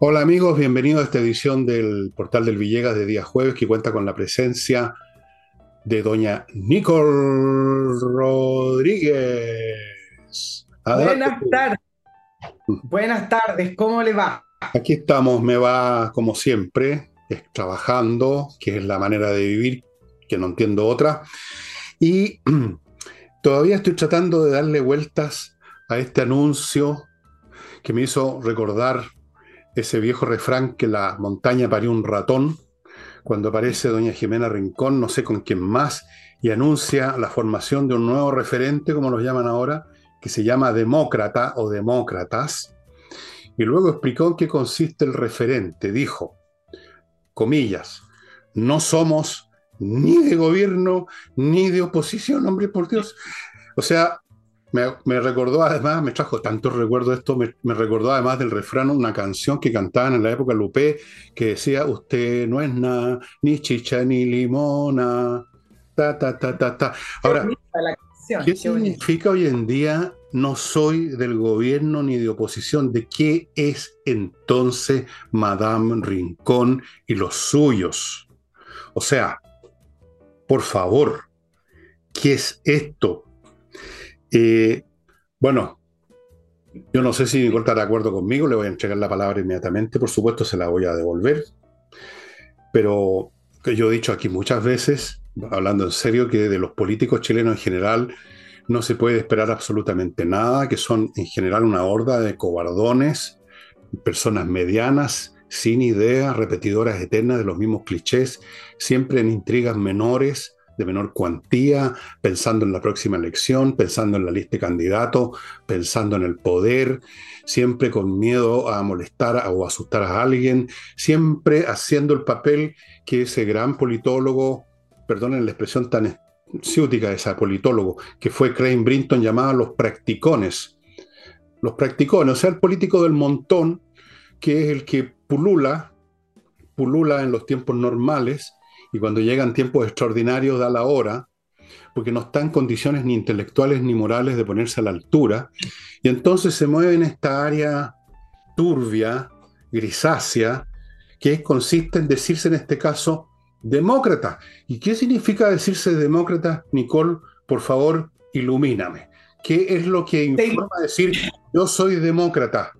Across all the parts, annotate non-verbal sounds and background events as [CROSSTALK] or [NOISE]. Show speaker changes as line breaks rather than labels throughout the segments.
Hola amigos, bienvenidos a esta edición del Portal del Villegas de día jueves que cuenta con la presencia de doña Nicole Rodríguez.
Buenas tardes. Buenas tardes, ¿cómo le va?
Aquí estamos, me va como siempre, trabajando, que es la manera de vivir, que no entiendo otra. Y [CLEARS THROAT] todavía estoy tratando de darle vueltas a este anuncio que me hizo recordar ese viejo refrán que la montaña parió un ratón, cuando aparece doña Jimena Rincón, no sé con quién más, y anuncia la formación de un nuevo referente, como los llaman ahora, que se llama demócrata o demócratas, y luego explicó en qué consiste el referente. Dijo, comillas, no somos ni de gobierno ni de oposición, hombre, por Dios. O sea, me, recordó además, me trajo tantos recuerdos esto, me, recordó además del refrán una canción que cantaban en la época Lupe que decía, usted no es nada, ni chicha ni limona, ta, ta, ta, ta, ta. Ahora, ¿qué significa hoy en día no soy del gobierno ni de oposición? ¿De qué es entonces Madame Rincón y los suyos? O sea, por favor, ¿qué es esto? Eh, bueno, yo no sé si Nicole está de acuerdo conmigo, le voy a entregar la palabra inmediatamente, por supuesto se la voy a devolver, pero que yo he dicho aquí muchas veces, hablando en serio, que de los políticos chilenos en general no se puede esperar absolutamente nada, que son en general una horda de cobardones, personas medianas, sin ideas, repetidoras eternas de los mismos clichés, siempre en intrigas menores, de menor cuantía, pensando en la próxima elección, pensando en la lista de candidatos, pensando en el poder, siempre con miedo a molestar o asustar a alguien, siempre haciendo el papel que ese gran politólogo, perdonen la expresión tan ciútica de ese politólogo, que fue Crane Brinton, llamaba los practicones. Los practicones, o sea, el político del montón, que es el que pulula, pulula en los tiempos normales, y cuando llegan tiempos extraordinarios da la hora, porque no está en condiciones ni intelectuales ni morales de ponerse a la altura, y entonces se mueve en esta área turbia, grisácea, que consiste en decirse en este caso demócrata. ¿Y qué significa decirse demócrata, Nicole? Por favor, ilumíname. ¿Qué es lo que informa decir yo soy demócrata?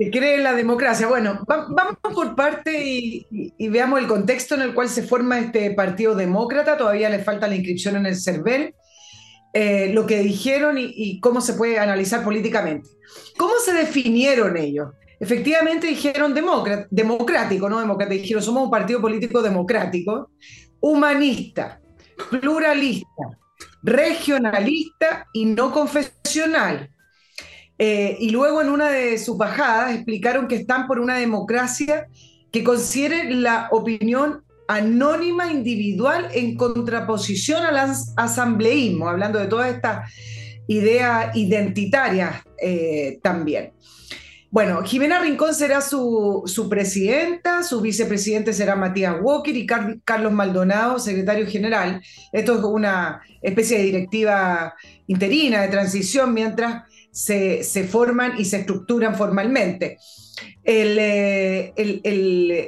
Que cree en la democracia. Bueno, vamos por parte y, veamos el contexto en el cual se forma este partido demócrata. Todavía le falta la inscripción en el CERVEL. Eh, lo que dijeron y, cómo se puede analizar políticamente. ¿Cómo se definieron ellos? Efectivamente dijeron democrático, no democrático. Dijeron somos un partido político democrático, humanista, pluralista, regionalista y no confesional eh, y luego en una de sus bajadas explicaron que están por una democracia que considere la opinión anónima individual en contraposición al asambleísmo, hablando de todas estas ideas identitarias eh, también. Bueno, Jimena Rincón será su, su, presidenta, su vicepresidente será Matías Walker y Carlos Maldonado, secretario general. Esto es una especie de directiva interina de transición mientras se, forman y se estructuran formalmente. Eh,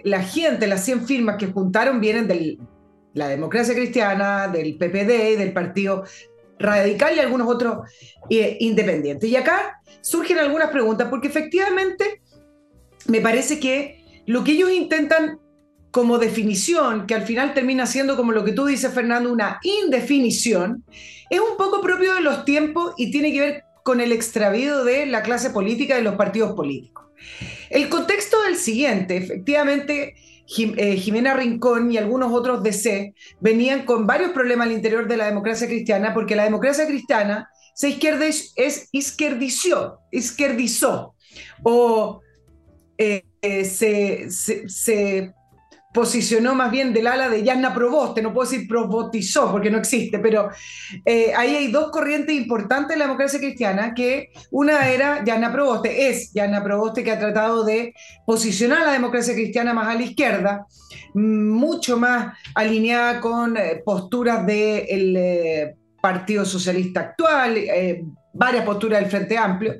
la gente, las 100 firmas que juntaron vienen de la democracia cristiana, del PPD, del Partido Radical y algunos otros eh, independientes. Y acá surgen algunas preguntas, porque efectivamente me parece que lo que ellos intentan como definición, que al final termina siendo como lo que tú dices, Fernando, una indefinición, es un poco propio de los tiempos y tiene que ver con el extravío de la clase política de los partidos políticos. El contexto es el siguiente, efectivamente, eh, Jimena Rincón y algunos otros DC venían con varios problemas al interior de la democracia cristiana, porque la democracia cristiana se es izquierdizó, izquierdizó. O eh, eh, se, posicionó más bien del ala de Yanna Proboste, no puedo decir probotizó porque no existe, pero eh, ahí hay dos corrientes importantes en la democracia cristiana, que una era Yanna Proboste, es Yanna Proboste que ha tratado de posicionar a la democracia cristiana más a la izquierda, mucho más alineada con eh, posturas del eh, Partido Socialista actual, varias posturas del Frente Amplio,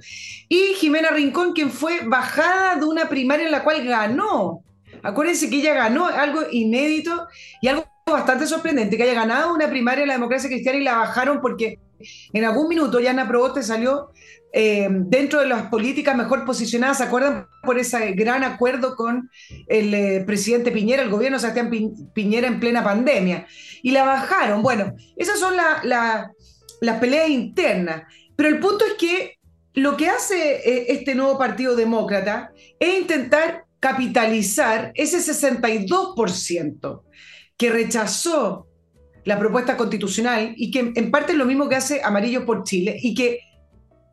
y Jimena Rincón, quien fue bajada de una primaria en la cual ganó Acuérdense que ella ganó algo inédito y algo bastante sorprendente, que haya ganado una primaria en la democracia cristiana y la bajaron porque en algún minuto Yana Proboste salió eh, dentro de las políticas mejor posicionadas, ¿se acuerdan? Por ese gran acuerdo con el eh, presidente Piñera, el gobierno de Sebastián Piñera en plena pandemia. Y la bajaron. Bueno, esas son las peleas internas. Pero el punto es que lo que hace eh, este nuevo Partido Demócrata es intentar capitalizar ese 62% que rechazó la propuesta constitucional y que en parte es lo mismo que hace Amarillo por Chile y que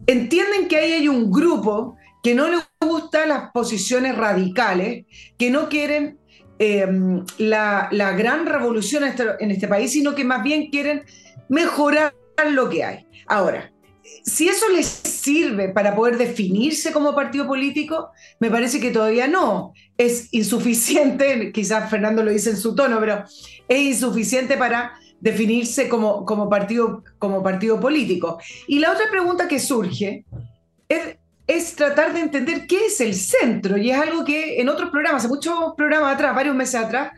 entienden que ahí hay un grupo que no le gustan las posiciones radicales, que no quieren em, la, gran revolución este, en este país, sino que más bien quieren mejorar lo que hay. Ahora, si eso les sirve para poder definirse como partido político, me parece que todavía no. Es insuficiente, [LAUGHS] quizás Fernando lo dice en su tono, pero es insuficiente para definirse como, como, partido, como partido político. Y la otra pregunta que surge es, es tratar de entender qué es el centro, y es algo que en otros programas, hace muchos programas atrás, varios meses atrás,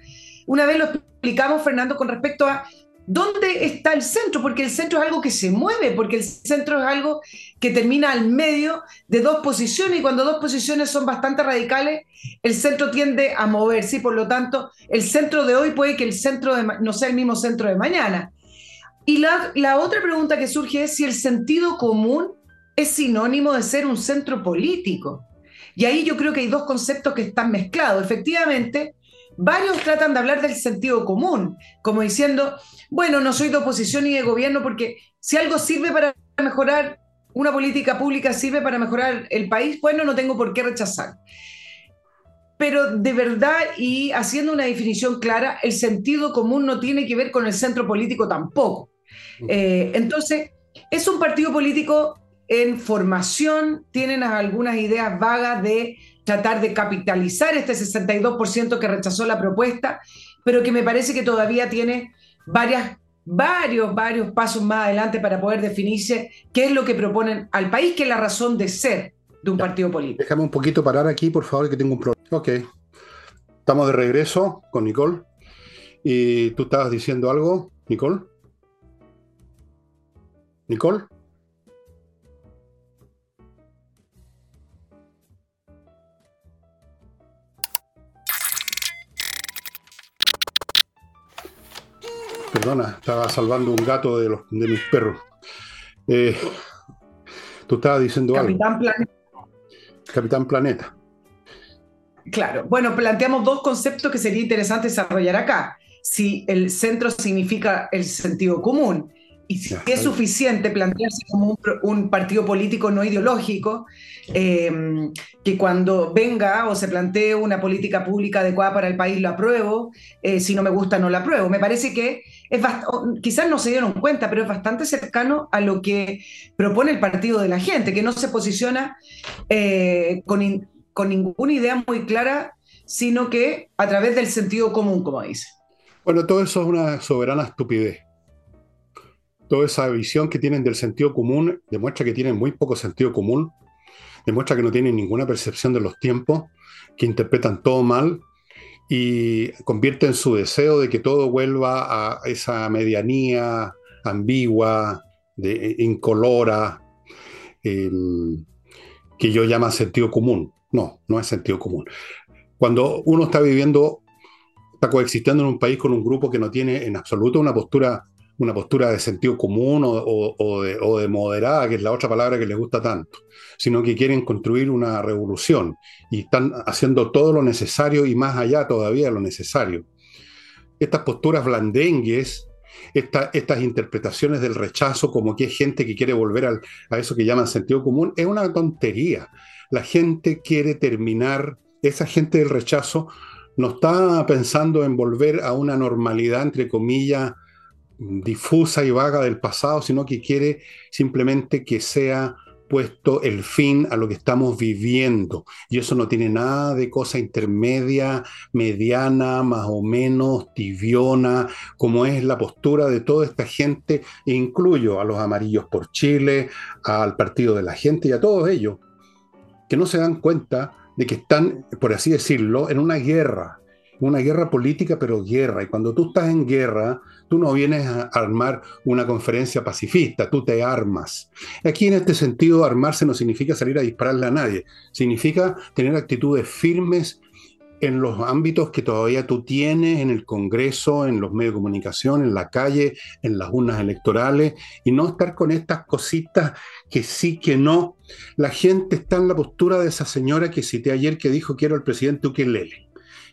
una vez lo explicamos, Fernando, con respecto a ¿Dónde está el centro? Porque el centro es algo que se mueve, porque el centro es algo que termina al medio de dos posiciones y cuando dos posiciones son bastante radicales, el centro tiende a moverse y por lo tanto el centro de hoy puede que el centro no sea el mismo centro de mañana. Y la otra pregunta que surge es si el sentido común es sinónimo de ser un centro político. Y ahí yo creo que hay dos conceptos que están mezclados. Efectivamente, varios tratan de hablar del sentido común, como diciendo, bueno, no soy de oposición ni de gobierno porque si algo sirve para mejorar una política pública, sirve para mejorar el país, bueno, no tengo por qué rechazar. Pero de verdad, y haciendo una definición clara, el sentido común no tiene que ver con el centro político tampoco. Eh, entonces, es un partido político en formación, tienen algunas ideas vagas de tratar de capitalizar este 62% que rechazó la propuesta, pero que me parece que todavía tiene varias, varios, varios pasos más adelante para poder definirse qué es lo que proponen al país, que es la razón de ser de un partido político.
Déjame un poquito parar aquí, por favor, que tengo un problema. Ok. Estamos de regreso con Nicole. ¿Y tú estabas diciendo algo, Nicole? ¿Nicole? Perdona, estaba salvando un gato de, los, de mis perros. Eh, tú estabas diciendo
Capitán Planeta.
Capitán Planeta.
Claro, bueno, planteamos dos conceptos que sería interesante desarrollar acá. Si el centro significa el sentido común y si es suficiente plantearse como un, partido político no ideológico, em, que cuando venga o se plantee una política pública adecuada para el país lo apruebo, eh, si no me gusta no la apruebo. Me parece que es quizás no se dieron cuenta, pero es bastante cercano a lo que propone el partido de la gente, que no se posiciona eh, con, con ninguna idea muy clara, sino que a través del sentido común, como dice.
Bueno, todo eso es una soberana estupidez toda esa visión que tienen del sentido común demuestra que tienen muy poco sentido común, demuestra que no tienen ninguna percepción de los tiempos, que interpretan todo mal y convierten su deseo de que todo vuelva a esa medianía ambigua, de, incolora, em, que yo llamo sentido común. No, no es sentido común. Cuando uno está viviendo, está coexistiendo en un país con un grupo que no tiene en absoluto una postura una postura de sentido común o, de, moderada, que es la otra palabra que les gusta tanto, sino que quieren construir una revolución y están haciendo todo lo necesario y más allá todavía de lo necesario. Estas posturas blandengues, estas interpretaciones del rechazo como que es gente que quiere volver a eso que llaman sentido común, es una tontería. La gente quiere terminar, esa gente del rechazo no está pensando en volver a una normalidad, entre comillas, difusa y vaga del pasado, sino que quiere simplemente que sea puesto el fin a lo que estamos viviendo. Y eso no tiene nada de cosa intermedia, mediana, más o menos, tibiona, como es la postura de toda esta gente, e incluyo a los amarillos por Chile, al Partido de la Gente y a todos ellos, que no se dan cuenta de que están, por así decirlo, en una guerra, una guerra política, pero guerra. Y cuando tú estás en guerra, tú no vienes a armar una conferencia pacifista, tú te armas. Aquí en este sentido, armarse no significa salir a dispararle a nadie, significa tener actitudes firmes en los ámbitos que todavía tú tienes, en el Congreso, en los medios de comunicación, en la calle, en las urnas electorales, y no estar con estas cositas que sí, que no. La gente está en la postura de esa señora que cité ayer que dijo quiero al presidente Ukelele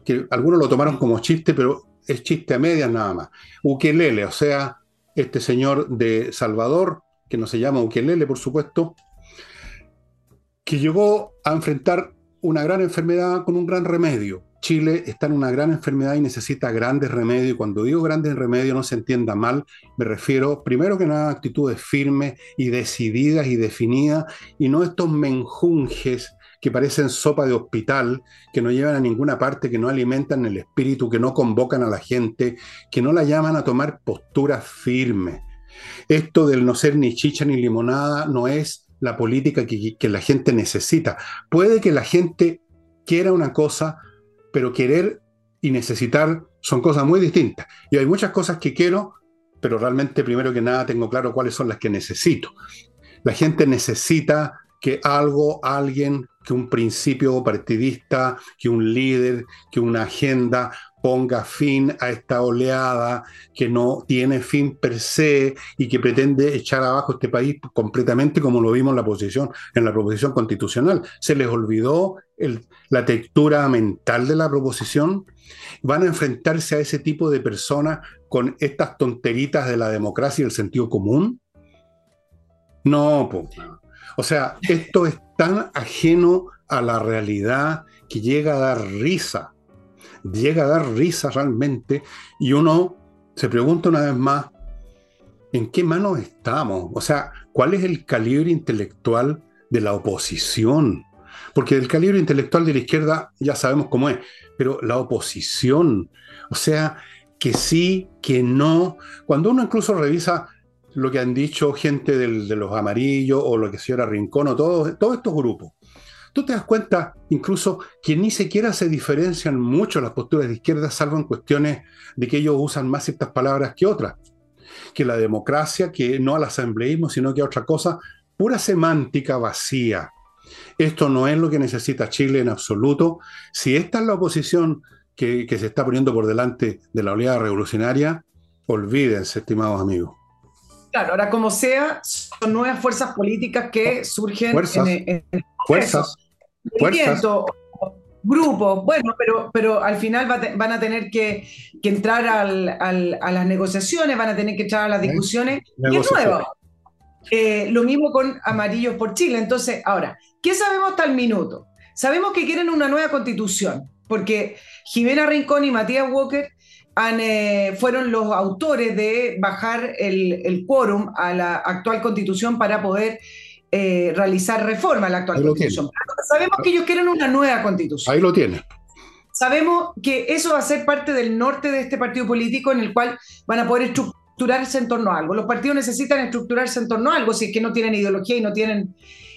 que algunos lo tomaron como chiste, pero es chiste a medias nada más. Ukelele, o sea, este señor de Salvador, que no se llama Ukelele, por supuesto, que llegó a enfrentar una gran enfermedad con un gran remedio. Chile está en una gran enfermedad y necesita grandes remedios. Y cuando digo grandes remedios, no se entienda mal, me refiero primero que nada a actitudes firmes y decididas y definidas, y no estos menjunjes que parecen sopa de hospital, que no llevan a ninguna parte, que no alimentan el espíritu, que no convocan a la gente, que no la llaman a tomar posturas firmes. Esto del no ser ni chicha ni limonada no es la política que, que la gente necesita. Puede que la gente quiera una cosa, pero querer y necesitar son cosas muy distintas. Y hay muchas cosas que quiero, pero realmente primero que nada tengo claro cuáles son las que necesito. La gente necesita que algo, alguien, que un principio partidista, que un líder, que una agenda ponga fin a esta oleada que no tiene fin per se y que pretende echar abajo este país completamente como lo vimos en la posición en la proposición constitucional. Se les olvidó la textura mental de la proposición. Van a enfrentarse a ese tipo de personas con estas tonteritas de la democracia y el sentido común. No, pues. O sea, esto es tan ajeno a la realidad que llega a dar risa, llega a dar risa realmente, y uno se pregunta una vez más, ¿en qué manos estamos? O sea, ¿cuál es el calibre intelectual de la oposición? Porque el calibre intelectual de la izquierda ya sabemos cómo es, pero la oposición, o sea, que sí, que no, cuando uno incluso revisa lo que han dicho gente de los amarillos o lo que señora Rincón o todos, estos grupos. Tú te das cuenta incluso que ni siquiera se diferencian mucho las posturas de izquierda, salvo en cuestiones de que ellos usan más ciertas palabras que otras. Que la democracia, que no al asambleísmo, sino que a otra cosa, pura semántica vacía. Esto no es lo que necesita Chile en absoluto. Si esta es la oposición que, que se está poniendo por delante de la oleada revolucionaria, olvídense, estimados amigos.
Claro, ahora como sea, son nuevas fuerzas políticas que surgen
fuerzas,
en,
fuerzas, fuerzas.
grupos, bueno, pero, pero al final van a tener que, entrar a las negociaciones, van a tener que entrar a las discusiones, y es nuevo. Eh, lo mismo con Amarillos por Chile. Entonces, ahora, ¿qué sabemos hasta el minuto? Sabemos que quieren una nueva constitución, porque Jimena Rincón y Matías Walker eh, fueron los autores de bajar el, quórum a la actual constitución para poder eh, realizar reforma a la actual constitución. Sabemos que ellos quieren una nueva constitución.
Ahí lo tienen.
Sabemos que eso va a ser parte del norte de este partido político en el cual van a poder estructurarse en torno a algo. Los partidos necesitan estructurarse en torno a algo si es que no tienen ideología y no tienen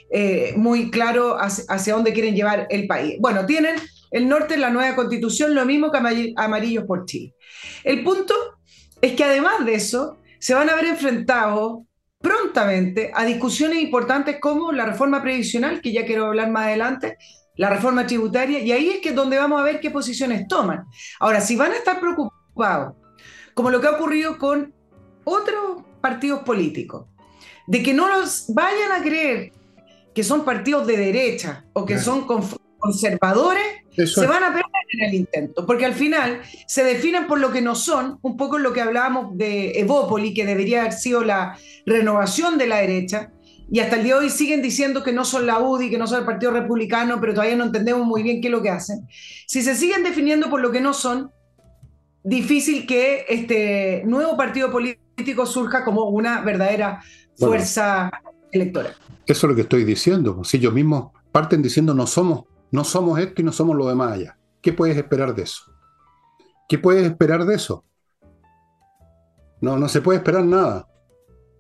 eh, muy claro hacia, dónde quieren llevar el país. Bueno, tienen el norte en la nueva constitución, lo mismo que Amarillos por Chile. El punto es que además de eso, se van a ver enfrentados prontamente a discusiones importantes como la reforma previsional, que ya quiero hablar más adelante, la reforma tributaria, y ahí es que donde vamos a ver qué posiciones toman. Ahora, si van a estar preocupados, como lo que ha ocurrido con otros partidos políticos, de que no los vayan a creer que son partidos de derecha o que son conservadores, se van a perder en el intento, porque al final se definen por lo que no son, un poco lo que hablábamos de Evópoli, que debería haber sido la renovación de la derecha, y hasta el día de hoy siguen diciendo que no son la UDI, que no son el Partido Republicano, pero todavía no entendemos muy bien qué es lo que hacen. Si se siguen definiendo por lo que no son, difícil que este nuevo partido político surja como una verdadera fuerza electoral.
Eso es lo que estoy diciendo. Si ellos mismos parten diciendo no somos, no somos esto y no somos lo demás allá. ¿Qué puedes esperar de eso? ¿Qué puedes esperar de eso? No, no se puede esperar nada.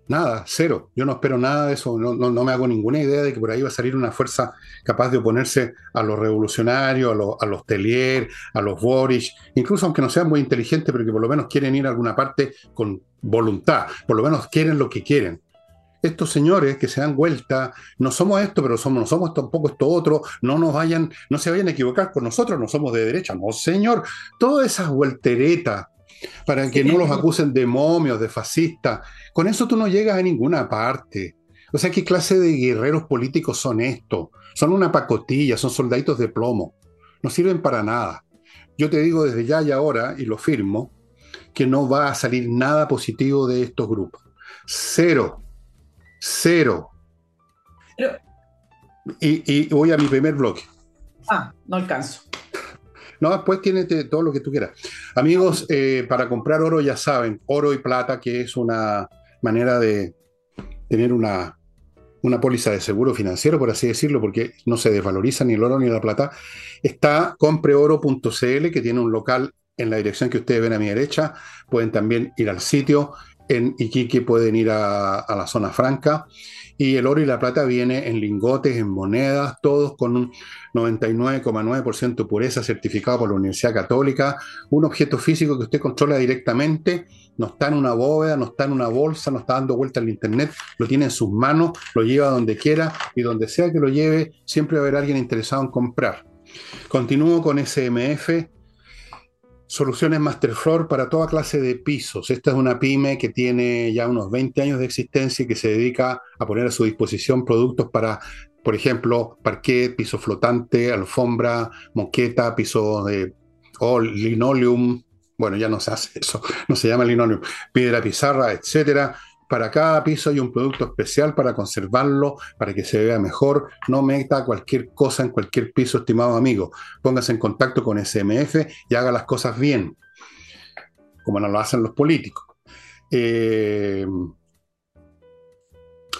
Nada, cero. Yo no espero nada de eso. No, no, me hago ninguna idea de que por ahí va a salir una fuerza capaz de oponerse a los revolucionarios, a los, a los Telier, a los Boris, incluso aunque no sean muy inteligentes, pero que por lo menos quieren ir a alguna parte con voluntad. Por lo menos quieren lo que quieren. Estos señores que se dan vuelta, no somos esto, pero somos, no somos tampoco esto otro, no nos vayan, no se vayan a equivocar con nosotros, no somos de derecha, no señor. Todas esas vuelteretas para que no los acusen de momios, de fascistas. Con eso tú no llegas a ninguna parte. O sea, ¿qué clase de guerreros políticos son estos? Son una pacotilla, son soldaditos de plomo. No sirven para nada. Yo te digo desde ya y ahora, y lo firmo, que no va a salir nada positivo de estos grupos. Cero. Cero. Y, y voy a mi primer bloque.
Ah, no alcanzo.
No, después tiene todo lo que tú quieras. Amigos, eh, para comprar oro ya saben, oro y plata, que es una manera de tener una, una póliza de seguro financiero, por así decirlo, porque no se desvaloriza ni el oro ni la plata. Está compreoro.cl, que tiene un local en la dirección que ustedes ven a mi derecha. Pueden también ir al sitio. En Iquique pueden ir a, la zona franca. Y el oro y la plata viene en lingotes, en monedas, todos con un 99,9% pureza certificado por la Universidad Católica, un objeto físico que usted controla directamente, no está en una bóveda, no está en una bolsa, no está dando vuelta al internet, lo tiene en sus manos, lo lleva donde quiera y donde sea que lo lleve, siempre va a haber alguien interesado en comprar. Continúo con SMF, soluciones Masterfloor para toda clase de pisos. Esta es una pyme que tiene ya unos 20 años de existencia y que se dedica a poner a su disposición productos para por ejemplo, parquet, piso flotante, alfombra, moqueta, piso de linoleum, bueno, ya no se hace eso, [LAUGHS] no se llama linoleum, piedra pizarra, etcétera. Para cada piso hay un producto especial para conservarlo, para que se vea mejor. No meta cualquier cosa en cualquier piso, estimado amigo. Póngase en contacto con SMF y haga las cosas bien, como no lo hacen los políticos. Eh,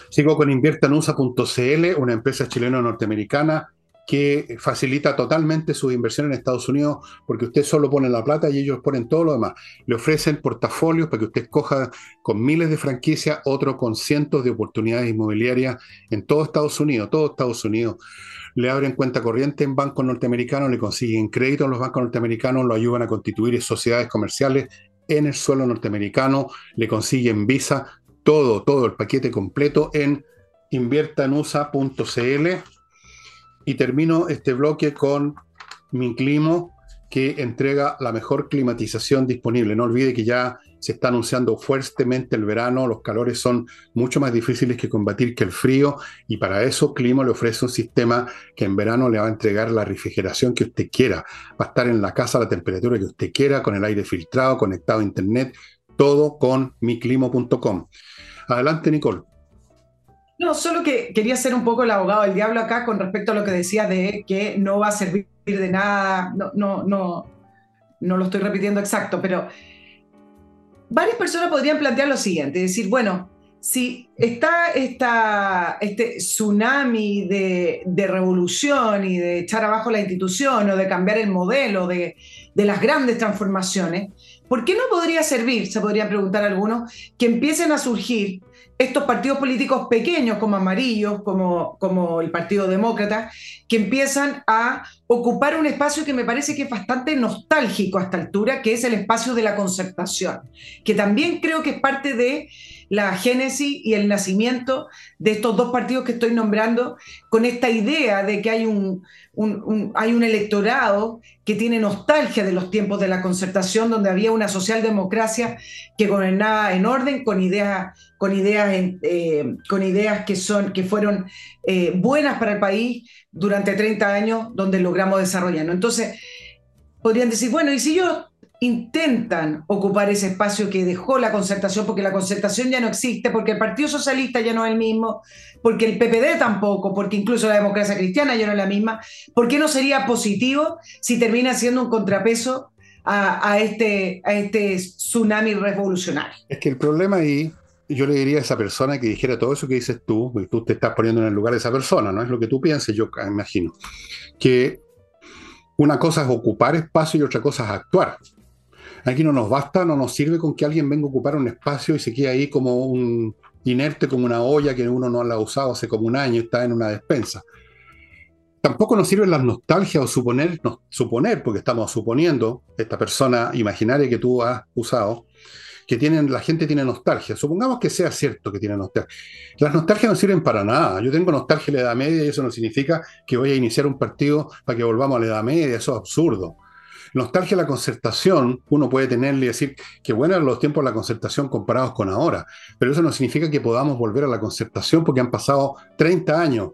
Sigo con inviertanusa.cl, una empresa chileno-norteamericana que facilita totalmente su inversión en Estados Unidos porque usted solo pone la plata y ellos ponen todo lo demás. Le ofrecen portafolios para que usted escoja con miles de franquicias, otro con cientos de oportunidades inmobiliarias en todo Estados Unidos, todo Estados Unidos. Le abren cuenta corriente en bancos norteamericanos, le consiguen crédito en los bancos norteamericanos, lo ayudan a constituir sociedades comerciales en el suelo norteamericano, le consiguen visa, todo, todo el paquete completo en inviertanusa.cl. Y termino este bloque con mi climo que entrega la mejor climatización disponible. No olvide que ya se está anunciando fuertemente el verano, los calores son mucho más difíciles que combatir que el frío y para eso Climo le ofrece un sistema que en verano le va a entregar la refrigeración que usted quiera. Va a estar en la casa a la temperatura que usted quiera, con el aire filtrado, conectado a internet, todo con miclimo.com. Adelante, Nicole.
No, solo que quería ser un poco el abogado del diablo acá con respecto a lo que decía de que no va a servir de nada. No, no, no, no lo estoy repitiendo exacto, pero varias personas podrían plantear lo siguiente: decir, bueno, si está esta, este tsunami de, de, revolución y de echar abajo la institución o de cambiar el modelo de, de las grandes transformaciones, ¿Por qué no podría servir, se podrían preguntar algunos, que empiecen a surgir estos partidos políticos pequeños como amarillos, como, como el Partido Demócrata, que empiezan a ocupar un espacio que me parece que es bastante nostálgico a esta altura, que es el espacio de la concertación, que también creo que es parte de la génesis y el nacimiento de estos dos partidos que estoy nombrando, con esta idea de que hay un, hay un electorado que tiene nostalgia de los tiempos de la concertación, donde había una socialdemocracia que gobernaba en orden, con ideas, con ideas, eh, con ideas que, son, que fueron eh, buenas para el país durante 30 años, donde logramos desarrollarnos. Entonces, podrían decir, bueno, ¿y si yo intentan ocupar ese espacio que dejó la concertación, porque la concertación ya no existe, porque el Partido Socialista ya no es el mismo, porque el PPD tampoco, porque incluso la democracia cristiana ya no es la misma, ¿por qué no sería positivo si termina siendo un contrapeso a, este, a este tsunami revolucionario?
Es que el problema ahí, yo le diría a esa persona que dijera todo eso que dices tú, porque tú te estás poniendo en el lugar de esa persona, no es lo que tú pienses, yo imagino, que una cosa es ocupar espacio y otra cosa es actuar. Aquí no nos basta, no nos sirve con que alguien venga a ocupar un espacio y se quede ahí como un inerte, como una olla que uno no la ha usado hace como un año, está en una despensa. Tampoco nos sirven las nostalgias o suponer, suponer, porque estamos suponiendo, esta persona imaginaria que tú has usado, que tienen, la gente tiene nostalgia. Supongamos que sea cierto que tiene nostalgia. Las nostalgias no sirven para nada. Yo tengo nostalgia de la Edad Media y eso no significa que voy a iniciar un partido para que volvamos a la Edad Media. Eso es absurdo. Nostalgia a la concertación, uno puede tenerle y decir que buenos eran los tiempos de la concertación comparados con ahora, pero eso no significa que podamos volver a la concertación porque han pasado 30 años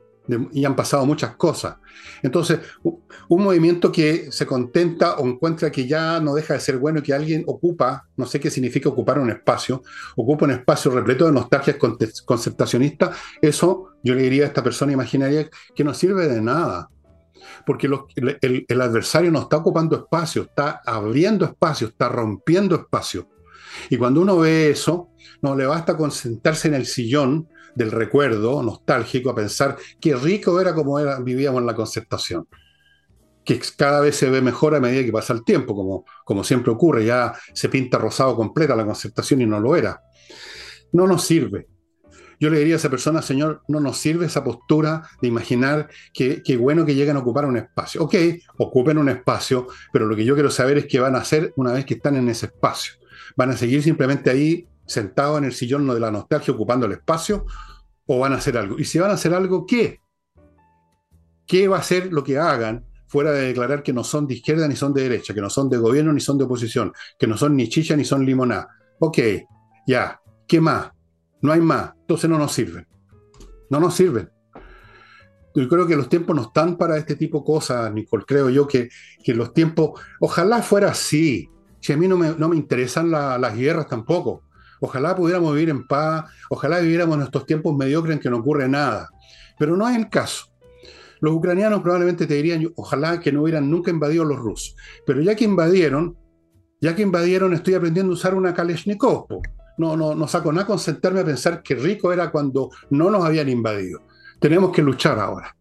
y han pasado muchas cosas. Entonces, un movimiento que se contenta o encuentra que ya no deja de ser bueno y que alguien ocupa, no sé qué significa ocupar un espacio, ocupa un espacio repleto de nostalgias concertacionistas, eso yo le diría a esta persona imaginaria que no sirve de nada porque el, adversario no está ocupando espacio, está abriendo espacio, está rompiendo espacio. Y cuando uno ve eso, no le basta con sentarse en el sillón del recuerdo nostálgico a pensar qué rico era como era, vivíamos en la concertación. Que cada vez se ve mejor a medida que pasa el tiempo, como, como siempre ocurre, ya se pinta rosado completa la concertación y no lo era. No nos sirve. Yo le diría a esa persona, Señor, no nos sirve esa postura de imaginar que, bueno que lleguen a ocupar un espacio. Ok, ocupen un espacio, pero lo que yo quiero saber es qué van a hacer una vez que están en ese espacio. ¿Van a seguir simplemente ahí sentados en el sillón de la nostalgia ocupando el espacio o van a hacer algo? Y si van a hacer algo, ¿qué? ¿Qué va a ser lo que hagan fuera de declarar que no son de izquierda ni son de derecha, que no son de gobierno ni son de oposición, que no son ni chicha ni son limoná? Ok, ya, ¿qué más? No hay más. Entonces no nos sirven. No nos sirven. Yo creo que los tiempos no están para este tipo de cosas, Nicole. Creo yo que, los tiempos, ojalá fuera así. Si a mí no me, no me interesan las guerras tampoco. Ojalá pudiéramos vivir en paz, ojalá viviéramos en estos tiempos mediocres en que no ocurre nada. Pero no es el caso. Los ucranianos probablemente te dirían, ojalá que no hubieran nunca invadido los rusos. Pero ya que invadieron, ya que invadieron, estoy aprendiendo a usar una Kalashnikov no, no, no saco nada con sentarme a pensar que rico era cuando no nos habían invadido. Tenemos que luchar ahora.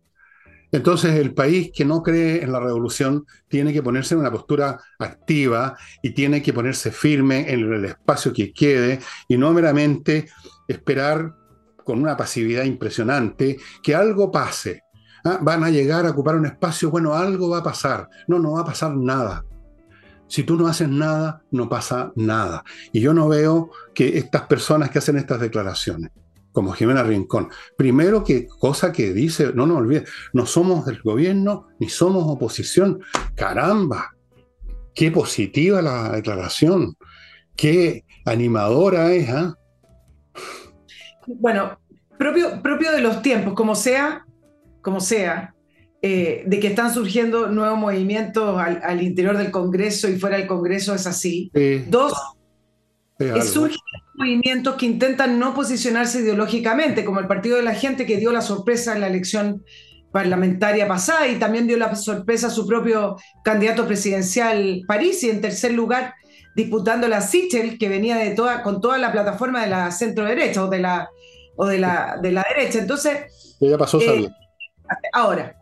Entonces el país que no cree en la revolución tiene que ponerse en una postura activa y tiene que ponerse firme en el espacio que quede y no meramente esperar con una pasividad impresionante que algo pase. Ah, van a llegar a ocupar un espacio, bueno, algo va a pasar. No, no va a pasar nada. Si tú no haces nada, no pasa nada. Y yo no veo que estas personas que hacen estas declaraciones, como Jimena Rincón, primero que cosa que dice, no nos olvides, no somos del gobierno ni somos oposición. Caramba, qué positiva la declaración, qué animadora es. ¿ah?
Bueno, propio, propio de los tiempos, como sea, como sea, eh, de que están surgiendo nuevos movimientos al, interior del Congreso y fuera del Congreso es así. Dos, surgen movimientos que intentan no posicionarse ideológicamente, como el Partido de la Gente que dio la sorpresa en la elección parlamentaria pasada y también dio la sorpresa a su propio candidato presidencial París y en tercer lugar disputando la Sichel que venía de toda, con toda la plataforma de la centro derecha o de la, o de la, de la derecha. Entonces...
Ya pasó, eh,
Ahora,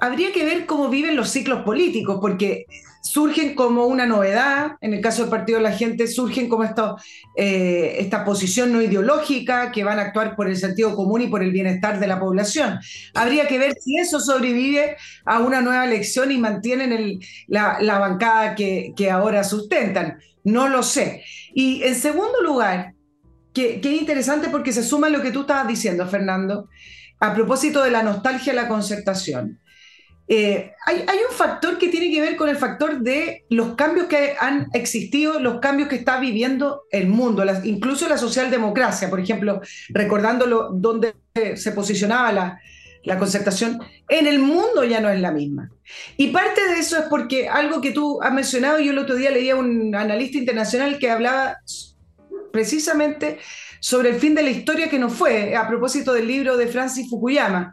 habría que ver cómo viven los ciclos políticos, porque surgen como una novedad, en el caso del Partido de la Gente, surgen como esto, eh, esta posición no ideológica que van a actuar por el sentido común y por el bienestar de la población. Habría que ver si eso sobrevive a una nueva elección y mantienen la, bancada que, ahora sustentan. No lo sé. Y en segundo lugar, que, que es interesante porque se suma lo que tú estabas diciendo, Fernando, a propósito de la nostalgia y la concertación. Eh, hay, un factor que tiene que ver con el factor de los cambios que han existido, los cambios que está viviendo el mundo, incluso la socialdemocracia, por ejemplo, recordándolo donde se posicionaba la, la concertación en el mundo ya no es la misma. Y parte de eso es porque algo que tú has mencionado, yo el otro día leía a un analista internacional que hablaba precisamente sobre el fin de la historia que no fue, a propósito del libro de Francis Fukuyama.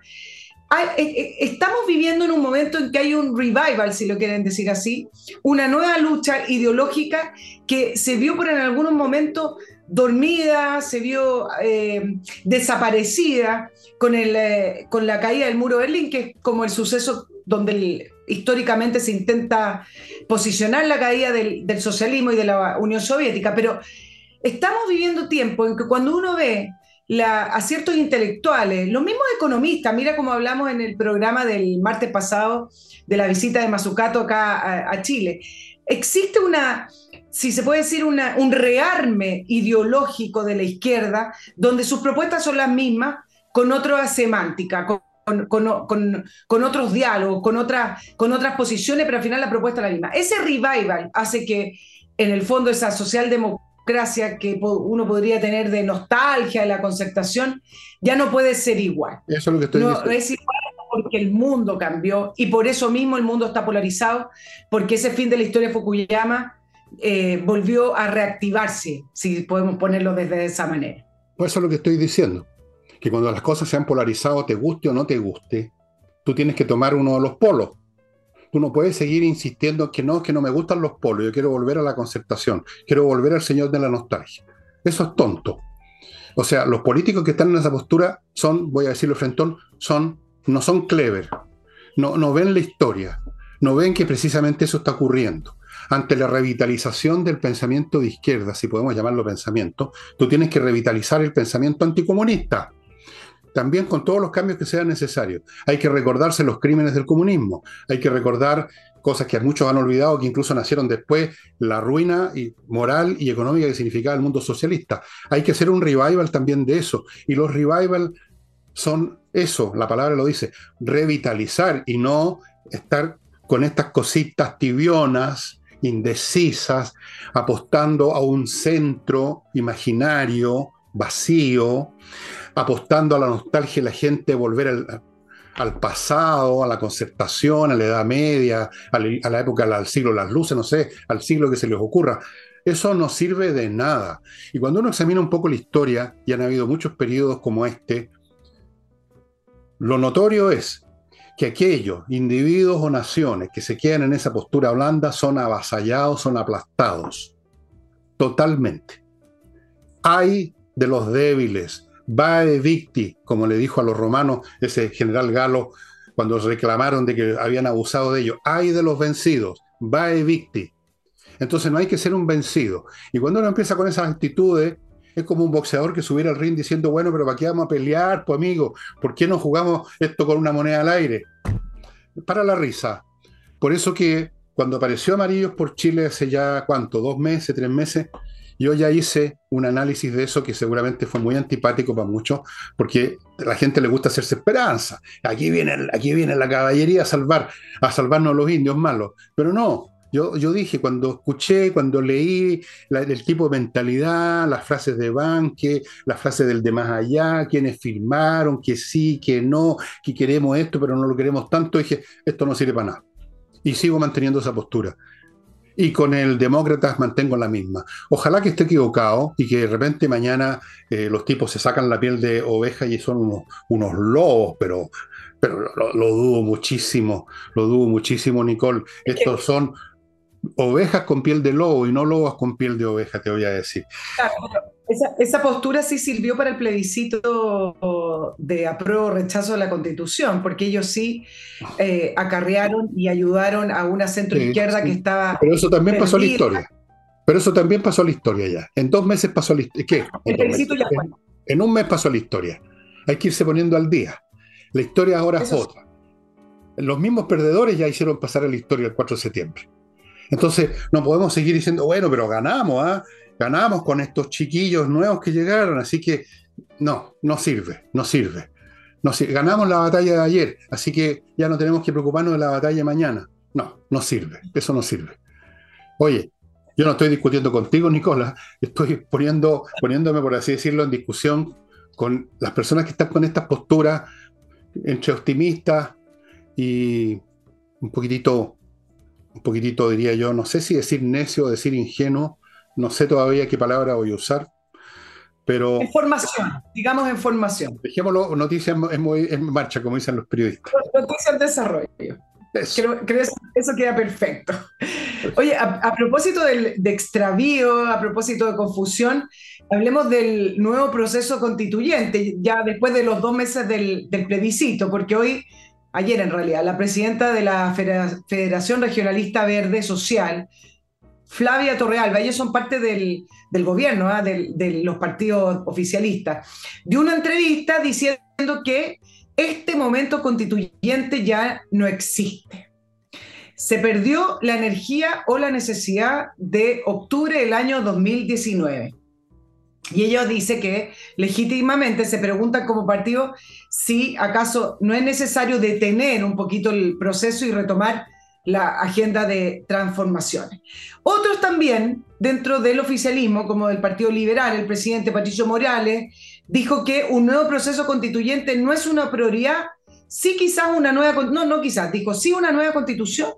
Eh, eh, estamos viviendo en un momento en que hay un revival, si lo quieren decir así, una nueva lucha ideológica que se vio por en algunos momentos dormida, se vio eh, desaparecida con, el, con la caída del muro de Berlín, que es como el suceso donde históricamente se intenta posicionar la caída del, del socialismo y de la Unión Soviética, pero estamos viviendo tiempo en que cuando uno ve a ciertos intelectuales, los mismos economistas, mira como hablamos en el programa del martes pasado de la visita de Mazucato acá a, Chile, existe una, si se puede decir, una, un rearme ideológico de la izquierda, donde sus propuestas son las mismas, con otra semántica, con, otros diálogos, con, con otras posiciones, pero al final la propuesta es la misma. Ese revival hace que, en el fondo, esa socialdemocracia gracia que uno podría tener de nostalgia de la concertación, ya no puede ser igual.
Eso es lo que estoy
no, es igual porque el mundo cambió y por eso mismo el mundo está polarizado, porque ese fin de la historia de Fukuyama eh, volvió a reactivarse, si podemos ponerlo desde esa manera.
Pues eso es lo que estoy diciendo, que cuando las cosas se han polarizado, te guste o no te guste, tú tienes que tomar uno de los polos Tú no puedes seguir insistiendo que no, que no me gustan los polos, yo quiero volver a la concertación, quiero volver al señor de la nostalgia. Eso es tonto. O sea, los políticos que están en esa postura son, voy a decirlo frentón, son, no son clever, no, no ven la historia, no ven que precisamente eso está ocurriendo. Ante la revitalización del pensamiento de izquierda, si podemos llamarlo pensamiento, tú tienes que revitalizar el pensamiento anticomunista también con todos los cambios que sean necesarios. Hay que recordarse los crímenes del comunismo, hay que recordar cosas que muchos han olvidado, que incluso nacieron después, la ruina y moral y económica que significaba el mundo socialista. Hay que hacer un revival también de eso. Y los revival son eso, la palabra lo dice, revitalizar y no estar con estas cositas tibionas, indecisas, apostando a un centro imaginario, vacío, apostando a la nostalgia y la gente volver al, pasado, a la concertación, a la Edad Media, a la, época del siglo de las luces, no sé, al siglo que se les ocurra. Eso no sirve de nada. Y cuando uno examina un poco la historia, y han habido muchos periodos como este, lo notorio es que aquellos individuos o naciones que se quedan en esa postura blanda son avasallados, son aplastados. Totalmente. Hay de los débiles, Vae victi, como le dijo a los romanos ese general Galo cuando reclamaron de que habían abusado de ellos. Hay de los vencidos, vae victi. Entonces no hay que ser un vencido. Y cuando uno empieza con esas actitudes, es como un boxeador que subiera al ring diciendo, bueno, pero ¿para qué vamos a pelear, pues amigo? ¿Por qué no jugamos esto con una moneda al aire? Para la risa. Por eso que cuando apareció Amarillos por Chile hace ya, ¿cuánto? ¿Dos meses, tres meses? Yo ya hice un análisis de eso que seguramente fue muy antipático para muchos, porque a la gente le gusta hacerse esperanza. Aquí viene, aquí viene la caballería a salvar, a salvarnos los indios malos. Pero no, yo, yo, dije, cuando escuché, cuando leí el tipo de mentalidad, las frases de Banque, las frases del de más allá, quienes firmaron, que sí, que no, que queremos esto, pero no lo queremos tanto, dije, esto no sirve para nada. Y sigo manteniendo esa postura y con el Demócratas mantengo la misma. Ojalá que esté equivocado y que de repente mañana eh, los tipos se sacan la piel de oveja y son unos, unos lobos, pero, pero lo, dudo muchísimo, lo dudo muchísimo, Nicole. Estos son ovejas con piel de lobo y no lobos con piel de oveja, te voy a decir.
Esa, postura sí sirvió para el plebiscito de apruebo o rechazo de la Constitución, porque ellos sí eh, acarrearon y ayudaron a una centro izquierda que estaba.
Pero eso también pasó a la historia. Pero eso también pasó a la historia ya. En dos meses pasó a la historia. ¿Qué?
El plebiscito ya fue.
En, un mes pasó a la historia. Hay que irse poniendo al día. La historia ahora es otra. Los mismos perdedores ya hicieron pasar a la historia el 4 de septiembre. Entonces, no podemos seguir diciendo, bueno, pero ganamos, ¿ah? Ganamos con estos chiquillos nuevos que llegaron, así que no, no sirve, no sirve. No Ganamos la batalla de ayer, así que ya no tenemos que preocuparnos de la batalla de mañana. No, no sirve, eso no sirve. Oye, yo no estoy discutiendo contigo, Nicolás, estoy poniendo, poniéndome, por así decirlo, en discusión con las personas que están con estas posturas entre optimista y un poquitito, un poquitito diría yo, no sé si decir necio o decir ingenuo, no sé todavía qué palabra voy a usar, pero...
En formación, digamos en formación.
Dejémoslo, noticias en, en marcha, como dicen los periodistas.
Noticias en desarrollo. Creo, que eso queda perfecto. Oye, a, propósito de extravío, a propósito de confusión, hablemos del nuevo proceso constituyente, ya después de los dos meses del, plebiscito, porque hoy, ayer en realidad, la presidenta de la Federación Regionalista Verde Social, Flavia Torrealba, ellos son parte del, gobierno, ¿ah? de los partidos oficialistas, dio una entrevista diciendo que este momento constituyente ya no existe. Se perdió la energía o la necesidad de octubre del año 2019. Y ellos dice que legítimamente se preguntan como partido si acaso no es necesario detener un poquito el proceso y retomar la agenda de transformaciones. Otros también, dentro del oficialismo, como del Partido Liberal, el presidente Patricio Morales, dijo que un nuevo proceso constituyente no es una prioridad, sí quizás una nueva, no, no quizás, dijo sí una nueva constitución,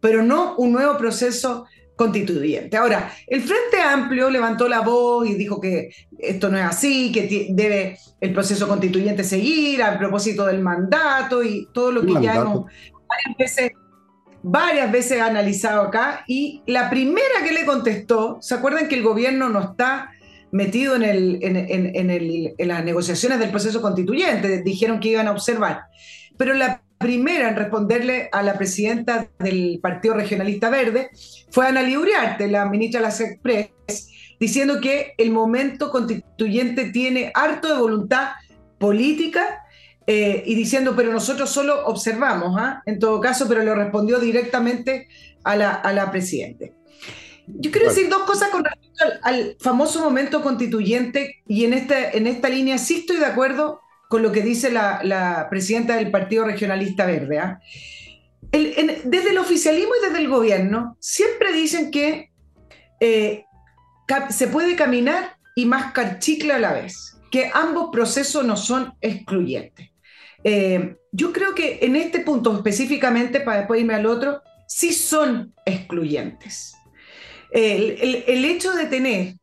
pero no un nuevo proceso constituyente. Ahora, el Frente Amplio levantó la voz y dijo que esto no es así, que debe el proceso constituyente seguir a propósito del mandato y todo lo que ya hemos varias veces, varias veces analizado acá. Y la primera que le contestó, ¿se acuerdan que el gobierno no está metido en, el, en, las negociaciones del proceso constituyente, dijeron que iban a observar. Pero la primera en responderle a la presidenta del Partido Regionalista Verde fue Ana Liuriarte, la ministra de la Express, diciendo que el momento constituyente tiene harto de voluntad política eh, y diciendo, pero nosotros solo observamos, ¿ah? en todo caso, pero le respondió directamente a la, a la presidenta. Yo quiero decir dos cosas con respecto al, famoso momento constituyente y en esta, en esta línea sí estoy de acuerdo con lo que dice la, presidenta del Partido Regionalista Verde. ¿ah? desde el oficialismo y desde el gobierno siempre dicen que eh, se puede caminar y mascar chicle a la vez, que ambos procesos no son excluyentes. Eh, yo creo que en este punto específicamente, para después irme al otro, sí son excluyentes. El, hecho de tener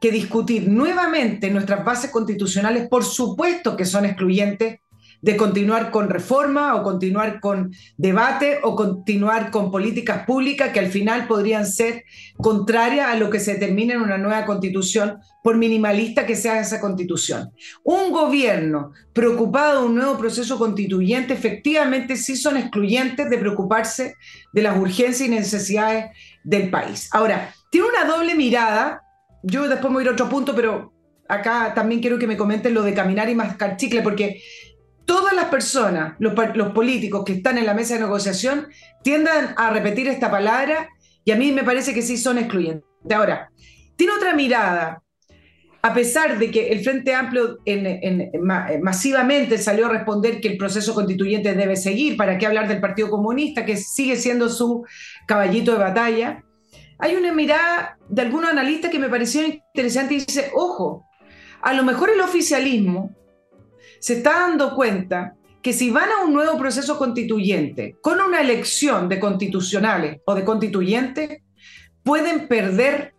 que discutir nuevamente nuestras bases constitucionales, por supuesto que son excluyentes de continuar con reforma o continuar con debate o continuar con políticas públicas que al final podrían ser contrarias a lo que se determina en una nueva constitución, por minimalista que sea esa constitución. Un gobierno preocupado de un nuevo proceso constituyente efectivamente sí son excluyentes de preocuparse de las urgencias y necesidades del país. Ahora, tiene una doble mirada. Yo después me voy a ir a otro punto, pero acá también quiero que me comenten lo de caminar y mascar chicle, porque todas las personas, los, políticos que están en la mesa de negociación, tienden a repetir esta palabra y a mí me parece que sí son excluyentes. Ahora, tiene otra mirada. A pesar de que el Frente Amplio masivamente salió a responder que el proceso constituyente debe seguir, ¿para qué hablar del Partido Comunista, que sigue siendo su caballito de batalla? Hay una mirada de algunos analistas que me pareció interesante y dice, ojo, a lo mejor el oficialismo se está dando cuenta que si van a un nuevo proceso constituyente con una elección de constitucionales o de constituyentes, pueden perder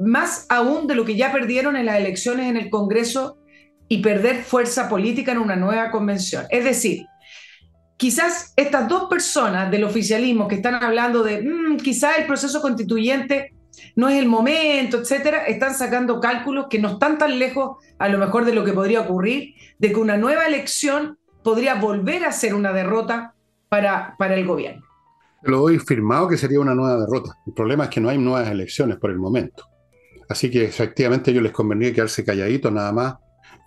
más aún de lo que ya perdieron en las elecciones en el Congreso y perder fuerza política en una nueva convención. Es decir, quizás estas dos personas del oficialismo que están hablando de mm, quizás el proceso constituyente no es el momento, etcétera, están sacando cálculos que no están tan lejos a lo mejor de lo que podría ocurrir, de que una nueva elección podría volver a ser una derrota para, para el gobierno.
Lo doy firmado que sería una nueva derrota. El problema es que no hay nuevas elecciones por el momento. Así que efectivamente yo les convendría quedarse calladitos nada más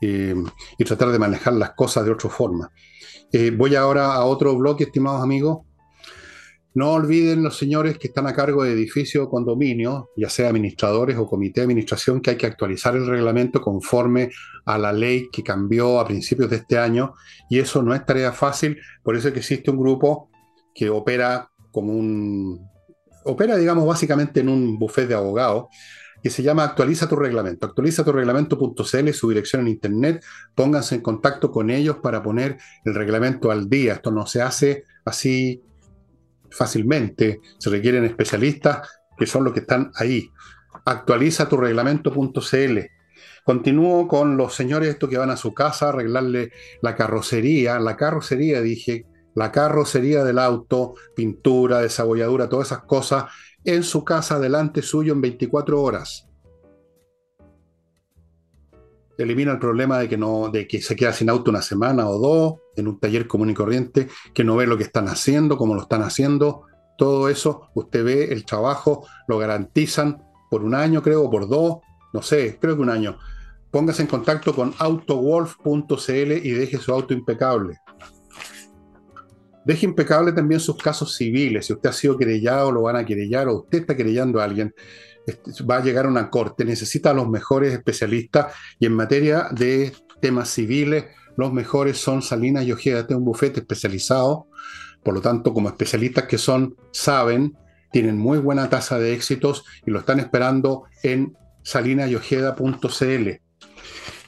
y tratar de manejar las cosas de otra forma. Eh, voy ahora a otro bloque, estimados amigos. No olviden los señores que están a cargo de edificios o condominios, ya sea administradores o comité de administración, que hay que actualizar el reglamento conforme a la ley que cambió a principios de este año. Y eso no es tarea fácil, por eso es que existe un grupo que opera como un... opera, digamos, básicamente en un buffet de abogados, que se llama Actualiza tu reglamento. Actualiza tu reglamento.cl, su dirección en internet. Pónganse en contacto con ellos para poner el reglamento al día. Esto no se hace así fácilmente. Se requieren especialistas que son los que están ahí. Actualiza tu reglamento.cl. Continúo con los señores estos que van a su casa a arreglarle la carrocería. La carrocería, dije, la carrocería del auto, pintura, desabolladura, todas esas cosas, en su casa delante suyo en 24 horas. Elimina el problema de que, no, de que se queda sin auto una semana o dos en un taller común y corriente, que no ve lo que están haciendo, cómo lo están haciendo. Todo eso, usted ve el trabajo, lo garantizan por un año, creo, por dos, no sé, creo que un año. Póngase en contacto con autowolf.cl y deje su auto impecable. Deje impecable también sus casos civiles. Si usted ha sido querellado, lo van a querellar, o usted está querellando a alguien, va a llegar a una corte. Necesita a los mejores especialistas y en materia de temas civiles, los mejores son Salinas y Ojeda. Este es un bufete especializado. Por lo tanto, como especialistas que son, saben, tienen muy buena tasa de éxitos y lo están esperando en salinasyojeda.cl.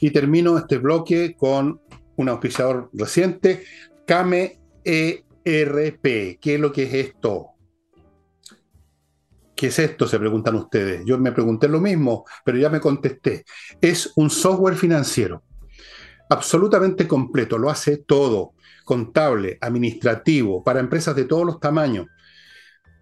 Y termino este bloque con un auspiciador reciente, Kame e RP. ¿Qué es lo que es esto? ¿Qué es esto? Se preguntan ustedes. Yo me pregunté lo mismo, pero ya me contesté. Es un software financiero absolutamente completo, lo hace todo, contable, administrativo, para empresas de todos los tamaños.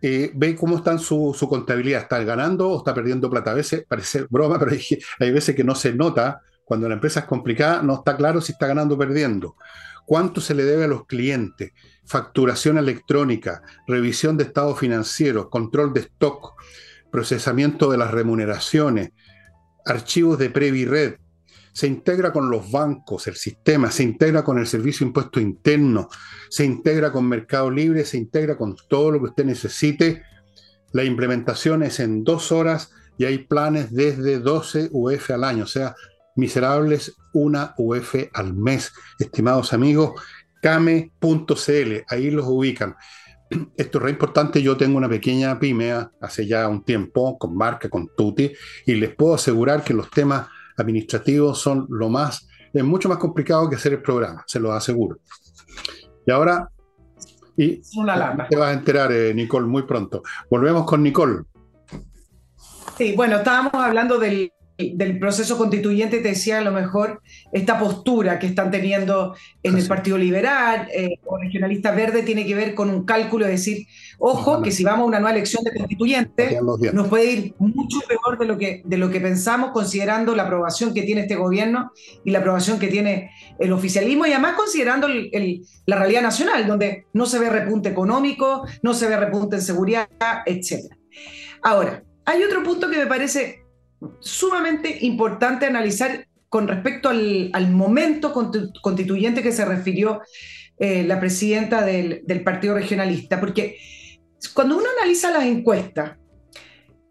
Eh, ve cómo está su, su, contabilidad, está ganando o está perdiendo plata. A veces parece broma, [LAUGHS] pero hay, hay veces que no se nota, cuando la empresa es complicada, no está claro si está ganando o perdiendo cuánto se le debe a los clientes, facturación electrónica, revisión de estado financiero, control de stock, procesamiento de las remuneraciones, archivos de Previred, se integra con los bancos, el sistema, se integra con el servicio impuesto interno, se integra con Mercado Libre, se integra con todo lo que usted necesite. La implementación es en dos horas y hay planes desde 12 UF al año, o sea, miserables una UF al mes. Estimados amigos, came.cl, ahí los ubican. [CLEARS THROAT] Esto es re importante, yo tengo una pequeña pyme hace ya un tiempo, con marca, con Tuti, y les puedo asegurar que los temas administrativos son lo más, es mucho más complicado que hacer el programa, se lo aseguro. Y ahora, y te vas a enterar, eh, Nicole, muy pronto. Volvemos con Nicole.
Sí, bueno, estábamos hablando del del proceso constituyente, te decía a lo mejor esta postura que están teniendo en el Partido Liberal eh, o Regionalista Verde tiene que ver con un cálculo de decir, ojo, que si vamos a una nueva elección de constituyente, nos puede ir mucho peor de lo, que, de lo que pensamos, considerando la aprobación que tiene este gobierno y la aprobación que tiene el oficialismo, y además considerando la realidad nacional, donde no se ve repunte económico, no se ve repunte en seguridad, etc. Ahora, hay otro punto que me parece sumamente importante analizar con respecto al, momento constituyente que se refirió eh, la presidenta del, Partido Regionalista, porque cuando uno analiza las encuestas,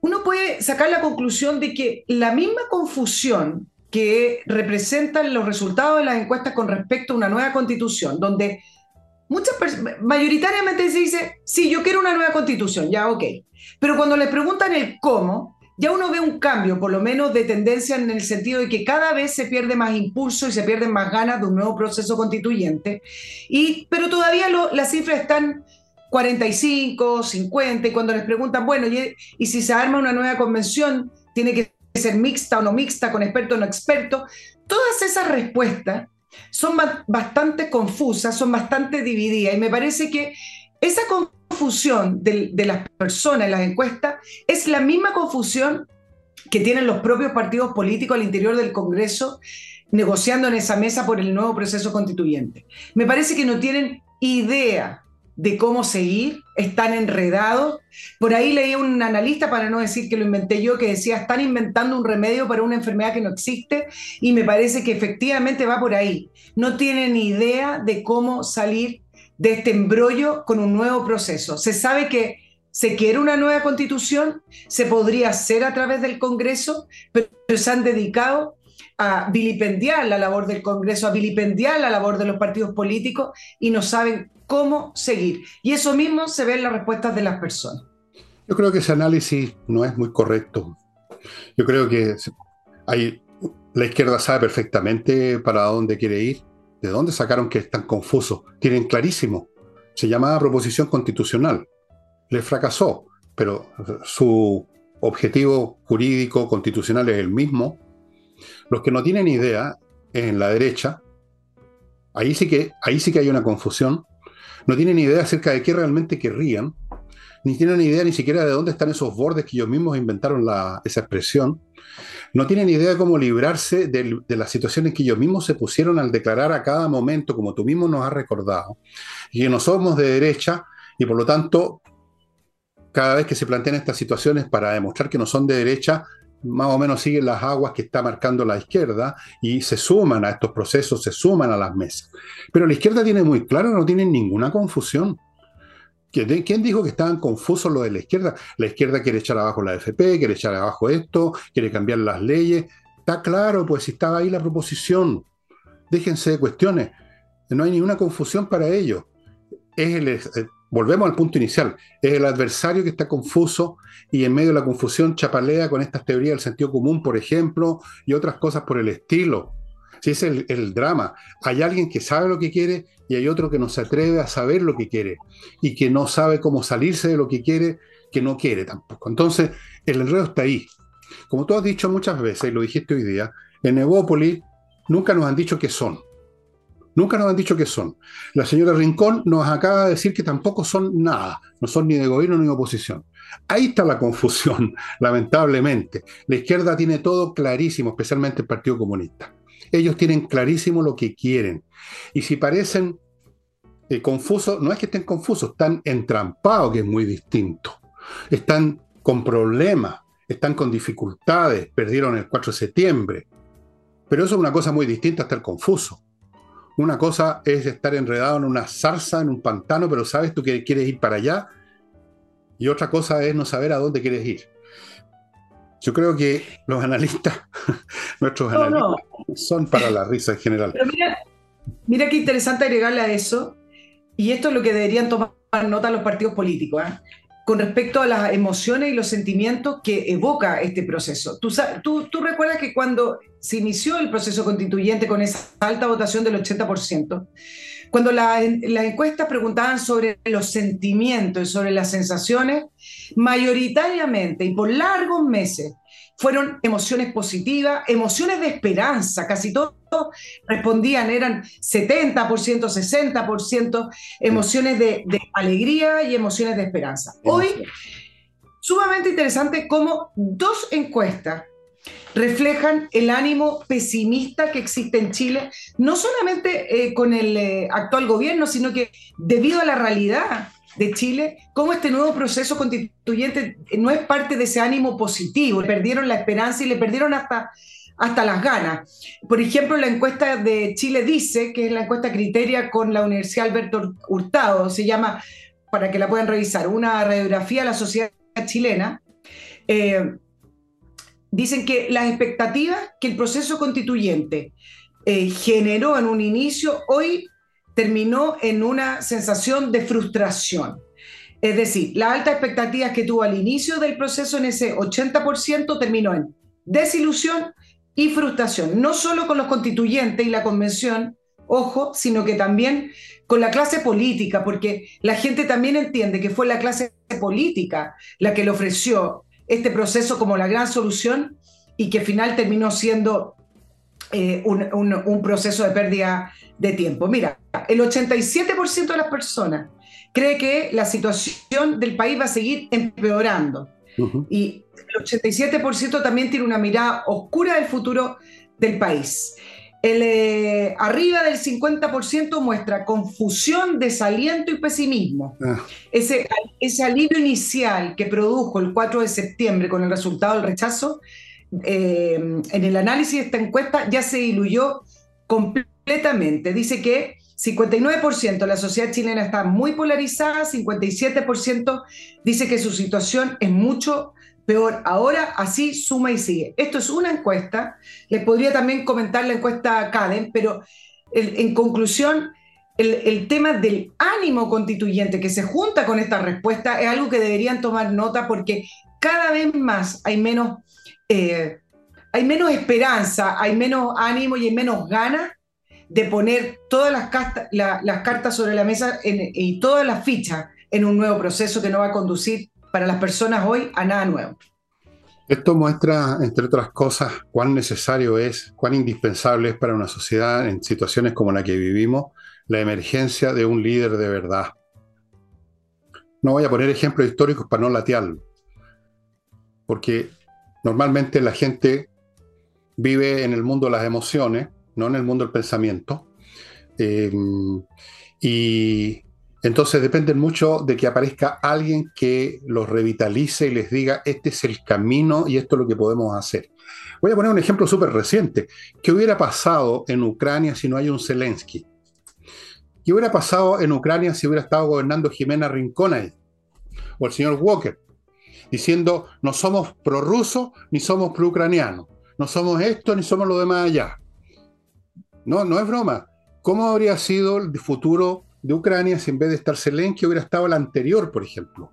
uno puede sacar la conclusión de que la misma confusión que representan los resultados de las encuestas con respecto a una nueva constitución, donde muchas mayoritariamente se dice, sí, yo quiero una nueva constitución, ya, ok. Pero cuando les preguntan el cómo, ya uno ve un cambio, por lo menos de tendencia en el sentido de que cada vez se pierde más impulso y se pierden más ganas de un nuevo proceso constituyente, y, pero todavía las cifras están 45, 50, y cuando les preguntan, bueno, y, si se arma una nueva convención, tiene que ser mixta o no mixta, con experto o no experto, todas esas respuestas son bastante confusas, son bastante divididas, y me parece que esa confusión de, las personas en las encuestas es la misma confusión que tienen los propios partidos políticos al interior del Congreso negociando en esa mesa por el nuevo proceso constituyente. Me parece que no tienen idea de cómo seguir, están enredados. Por ahí leí un analista, para no decir que lo inventé yo, que decía, están inventando un remedio para una enfermedad que no existe y me parece que efectivamente va por ahí. No tienen idea de cómo salir de este embrollo con un nuevo proceso. Se sabe que se quiere una nueva constitución, se podría hacer a través del Congreso, pero se han dedicado a vilipendiar la labor del Congreso, a vilipendiar la labor de los partidos políticos y no saben cómo seguir. Y eso mismo se ve en las respuestas de las personas.
Yo creo que ese análisis no es muy correcto. Yo creo que hay, la izquierda sabe perfectamente para dónde quiere ir, de dónde sacaron que es tan confuso. Tienen clarísimo. Se llamaba proposición constitucional. Le fracasó, pero su objetivo jurídico constitucional es el mismo. Los que no tienen idea en la derecha, ahí sí que, ahí sí que hay una confusión. No tienen idea acerca de qué realmente querrían ni tienen idea ni siquiera de dónde están esos bordes que ellos mismos inventaron esa expresión, no tienen idea de cómo librarse de, las situaciones que ellos mismos se pusieron al declarar a cada momento, como tú mismo nos has recordado, y que no somos de derecha y por lo tanto, cada vez que se plantean estas situaciones para demostrar que no son de derecha, más o menos siguen las aguas que está marcando la izquierda y se suman a estos procesos, se suman a las mesas. Pero la izquierda tiene muy claro, no tiene ninguna confusión. ¿Quién dijo que estaban confusos los de la izquierda? La izquierda quiere echar abajo la AFP, quiere echar abajo esto, quiere cambiar las leyes. Está claro, pues si estaba ahí la proposición. Déjense de cuestiones. No hay ninguna confusión para ellos. Eh, volvemos al punto inicial. Es el adversario que está confuso y en medio de la confusión chapalea con estas teorías del sentido común, por ejemplo, y otras cosas por el estilo. Si es el, drama. Hay alguien que sabe lo que quiere y hay otro que no se atreve a saber lo que quiere y que no sabe cómo salirse de lo que quiere, que no quiere tampoco. Entonces, el enredo está ahí. Como tú has dicho muchas veces, y lo dijiste hoy día, en Evópolis nunca nos han dicho qué son. Nunca nos han dicho qué son. La señora Rincón nos acaba de decir que tampoco son nada, no son ni de gobierno ni de oposición. Ahí está la confusión, [LAUGHS] lamentablemente. La izquierda tiene todo clarísimo, especialmente el Partido Comunista. Ellos tienen clarísimo lo que quieren. Y si parecen eh, confusos, no es que estén confusos, están entrampados, que es muy distinto. Están con problemas, están con dificultades, perdieron el 4 de septiembre. Pero eso es una cosa muy distinta a estar confuso. Una cosa es estar enredado en una zarza, en un pantano, pero sabes tú que quieres ir para allá. Y otra cosa es no saber a dónde quieres ir. Yo creo que los analistas, [LAUGHS] nuestros analistas, son para la risa en general.
Pero mira, mira qué interesante agregarle a eso, y esto es lo que deberían tomar nota los partidos políticos, ¿eh? con respecto a las emociones y los sentimientos que evoca este proceso. Tú, tú, tú recuerdas que cuando se inició el proceso constituyente con esa alta votación del 80%, cuando las encuestas preguntaban sobre los sentimientos y sobre las sensaciones, mayoritariamente y por largos meses fueron emociones positivas, emociones de esperanza, casi todos respondían, eran 70%, 60%, emociones de, de alegría y emociones de esperanza. Hoy, sumamente interesante cómo dos encuestas reflejan el ánimo pesimista que existe en Chile, no solamente eh, con el eh, actual gobierno, sino que debido a la realidad de Chile, cómo este nuevo proceso constituyente no es parte de ese ánimo positivo, le perdieron la esperanza y le perdieron hasta, hasta las ganas. Por ejemplo, la encuesta de Chile dice, que es la encuesta criteria con la Universidad Alberto Hurtado, se llama, para que la puedan revisar, una radiografía de la sociedad chilena. Eh, dicen que las expectativas que el proceso constituyente eh, generó en un inicio, hoy terminó en una sensación de frustración. Es decir, las altas expectativas que tuvo al inicio del proceso en ese 80% terminó en desilusión y frustración, no solo con los constituyentes y la convención, ojo, sino que también con la clase política, porque la gente también entiende que fue la clase política la que le ofreció este proceso como la gran solución y que al final terminó siendo eh, un, proceso de pérdida de tiempo. Mira, el 87% de las personas cree que la situación del país va a seguir empeorando. Y el 87% también tiene una mirada oscura del futuro del país. El, eh, arriba del 50% muestra confusión, desaliento y pesimismo. Ah. Ese, ese alivio inicial que produjo el 4 de septiembre con el resultado del rechazo, eh, en el análisis de esta encuesta ya se diluyó completamente. Dice que 59% de la sociedad chilena está muy polarizada, 57% dice que su situación es mucho peor ahora, así suma y sigue. Esto es una encuesta, les podría también comentar la encuesta CADEM, pero en conclusión, el, tema del ánimo constituyente que se junta con esta respuesta es algo que deberían tomar nota porque cada vez más hay menos eh, hay menos esperanza, hay menos ánimo y hay menos ganas de poner todas las, las cartas sobre la mesa y todas las fichas en un nuevo proceso que no va a conducir para las personas hoy a nada nuevo.
Esto muestra, entre otras cosas, cuán necesario es, cuán indispensable es para una sociedad en situaciones como la que vivimos, la emergencia de un líder de verdad. No voy a poner ejemplos históricos para no latearlo, porque normalmente la gente vive en el mundo de las emociones, no en el mundo del pensamiento, eh, y entonces dependen mucho de que aparezca alguien que los revitalice y les diga, este es el camino y esto es lo que podemos hacer. Voy a poner un ejemplo súper reciente. ¿Qué hubiera pasado en Ucrania si no hay un Zelensky? ¿Qué hubiera pasado en Ucrania si hubiera estado gobernando Jimena Rincón? O el señor Walker, diciendo, no somos prorrusos ni somos pro-ucranianos. No somos esto ni somos lo demás allá. No, no es broma. ¿Cómo habría sido el futuro de Ucrania si en vez de estar Zelensky hubiera estado el anterior, por ejemplo.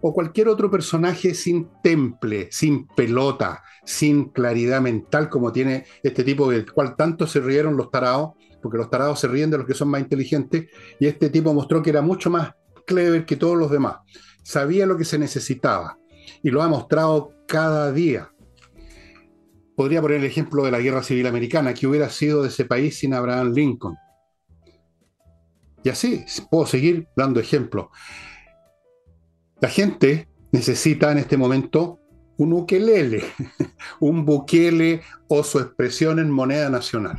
O cualquier otro personaje sin temple, sin pelota, sin claridad mental como tiene este tipo del cual tanto se rieron los tarados, porque los tarados se ríen de los que son más inteligentes, y este tipo mostró que era mucho más clever que todos los demás. Sabía lo que se necesitaba y lo ha mostrado cada día. Podría poner el ejemplo de la Guerra Civil Americana, que hubiera sido de ese país sin Abraham Lincoln y así puedo seguir dando ejemplos. La gente necesita en este momento un ukelele, [LAUGHS] un buquele o su expresión en moneda nacional.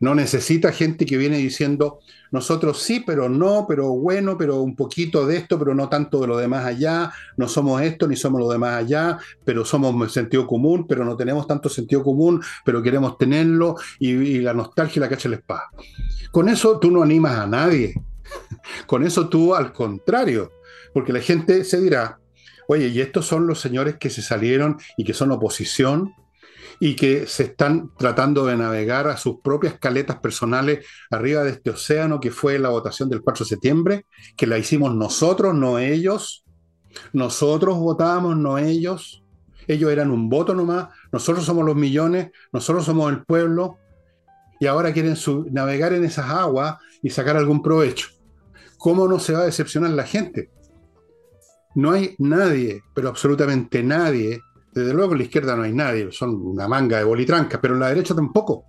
No necesita gente que viene diciendo, nosotros sí, pero no, pero bueno, pero un poquito de esto, pero no tanto de lo demás allá, no somos esto ni somos lo demás allá, pero somos sentido común, pero no tenemos tanto sentido común, pero queremos tenerlo y, la nostalgia y la cacha la espada. Con eso tú no animas a nadie. [LAUGHS] Con eso tú al contrario, porque la gente se dirá, oye, ¿y estos son los señores que se salieron y que son oposición? Y que se están tratando de navegar a sus propias caletas personales arriba de este océano que fue la votación del 4 de septiembre, que la hicimos nosotros, no ellos. Nosotros votábamos, no ellos. Ellos eran un voto nomás, nosotros somos los millones, nosotros somos el pueblo, y ahora quieren navegar en esas aguas y sacar algún provecho. ¿Cómo no se va a decepcionar la gente? No hay nadie, pero absolutamente nadie, desde luego en la izquierda no hay nadie, son una manga de bolitrancas, pero en la derecha tampoco.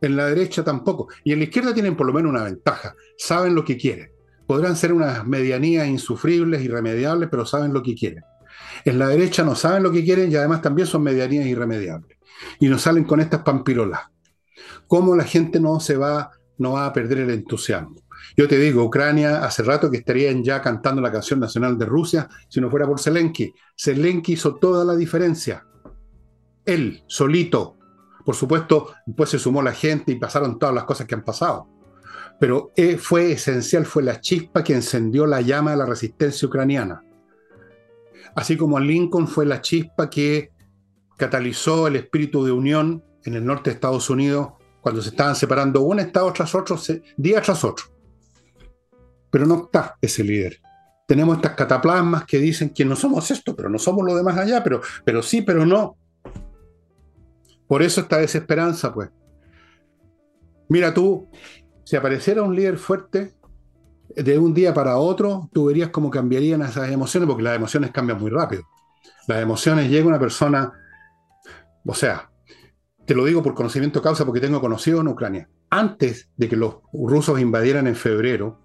En la derecha tampoco. Y en la izquierda tienen por lo menos una ventaja, saben lo que quieren. Podrán ser unas medianías insufribles, irremediables, pero saben lo que quieren. En la derecha no saben lo que quieren y además también son medianías irremediables. Y nos salen con estas pampirolas. ¿Cómo la gente no se va, no va a perder el entusiasmo? Yo te digo, Ucrania hace rato que estarían ya cantando la canción nacional de Rusia si no fuera por Zelensky. Zelensky hizo toda la diferencia. Él, solito. Por supuesto, después se sumó la gente y pasaron todas las cosas que han pasado. Pero eh, fue esencial, fue la chispa que encendió la llama de la resistencia ucraniana. Así como Lincoln fue la chispa que catalizó el espíritu de unión en el norte de Estados Unidos cuando se estaban separando un estado tras otro, día tras otro pero no está ese líder. Tenemos estas cataplasmas que dicen que no somos esto, pero no somos lo demás allá, pero, pero sí, pero no. Por eso esta desesperanza, pues. Mira tú, si apareciera un líder fuerte de un día para otro, tú verías cómo cambiarían esas emociones, porque las emociones cambian muy rápido. Las emociones llega una persona, o sea, te lo digo por conocimiento causa, porque tengo conocido en Ucrania. Antes de que los rusos invadieran en febrero,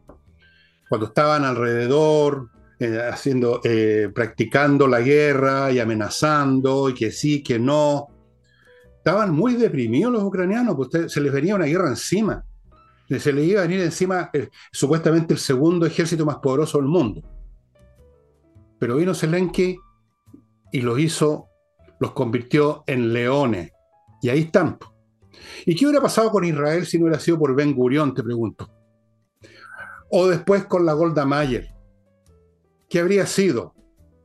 cuando estaban alrededor, eh, haciendo, eh, practicando la guerra y amenazando, y que sí, que no, estaban muy deprimidos los ucranianos, pues se les venía una guerra encima. Se les iba a venir encima eh, supuestamente el segundo ejército más poderoso del mundo. Pero vino Zelensky y los hizo, los convirtió en leones. Y ahí están. ¿Y qué hubiera pasado con Israel si no hubiera sido por Ben Gurión, te pregunto? O después con la Golda Meir. ¿Qué habría sido?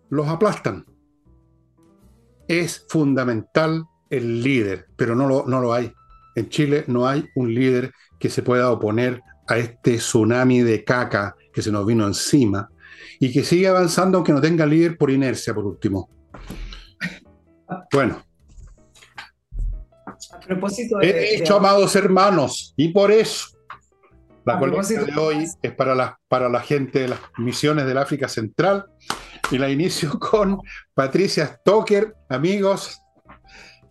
Los aplastan. Es fundamental el líder, pero no lo, no lo hay. En Chile no hay un líder que se pueda oponer a este tsunami de caca que se nos vino encima y que sigue avanzando aunque no tenga líder por inercia, por último. Bueno.
A propósito de,
He dicho, amados hermanos, y por eso la colecta de hoy es para la, para la gente de las misiones del África Central y la inicio [LAUGHS] con Patricia Stoker, amigos.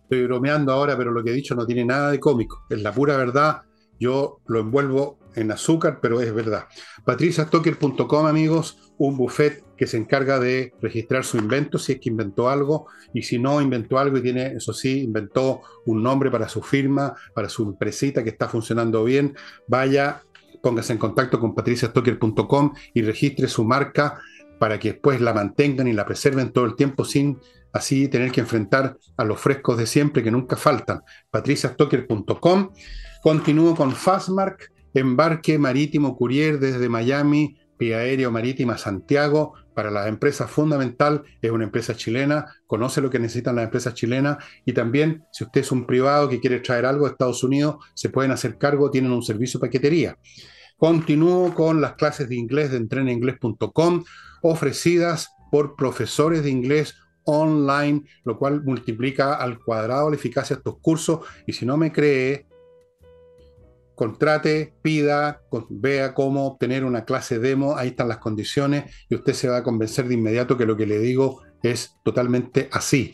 Estoy bromeando ahora, pero lo que he dicho no tiene nada de cómico, es la pura verdad. Yo lo envuelvo en azúcar, pero es verdad. patriciastocker.com, amigos, un buffet que se encarga de registrar su invento, si es que inventó algo, y si no inventó algo y tiene, eso sí, inventó un nombre para su firma, para su empresita que está funcionando bien, vaya, póngase en contacto con patriciastocker.com y registre su marca para que después la mantengan y la preserven todo el tiempo sin así tener que enfrentar a los frescos de siempre que nunca faltan. patriciastocker.com. Continúo con Fastmark, embarque marítimo courier desde Miami, vía aéreo marítima Santiago. Para las empresas fundamental, es una empresa chilena, conoce lo que necesitan las empresas chilenas y también si usted es un privado que quiere traer algo de Estados Unidos, se pueden hacer cargo, tienen un servicio de paquetería. Continúo con las clases de inglés de entrenainglés.com ofrecidas por profesores de inglés online, lo cual multiplica al cuadrado la eficacia de estos cursos. Y si no me cree, contrate, pida, vea cómo obtener una clase demo, ahí están las condiciones y usted se va a convencer de inmediato que lo que le digo es totalmente así.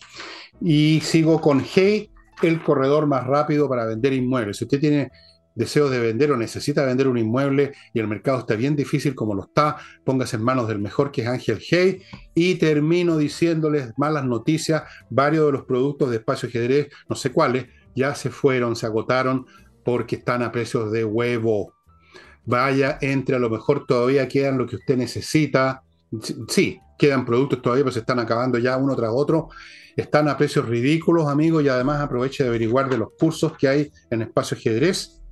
Y sigo con Hey, el corredor más rápido para vender inmuebles. Si usted tiene deseos de vender o necesita vender un inmueble y el mercado está bien difícil como lo está, póngase en manos del mejor que es Ángel Hey. Y termino diciéndoles malas noticias, varios de los productos de espacio ajedrez, no sé cuáles, ya se fueron, se agotaron porque están a precios de huevo. Vaya, entre, a lo mejor todavía quedan lo que usted necesita. Sí, quedan productos todavía, pero se están acabando ya uno tras otro. Están a precios ridículos, amigos, y además aproveche de averiguar de los cursos que hay en Espacio Ajedrez.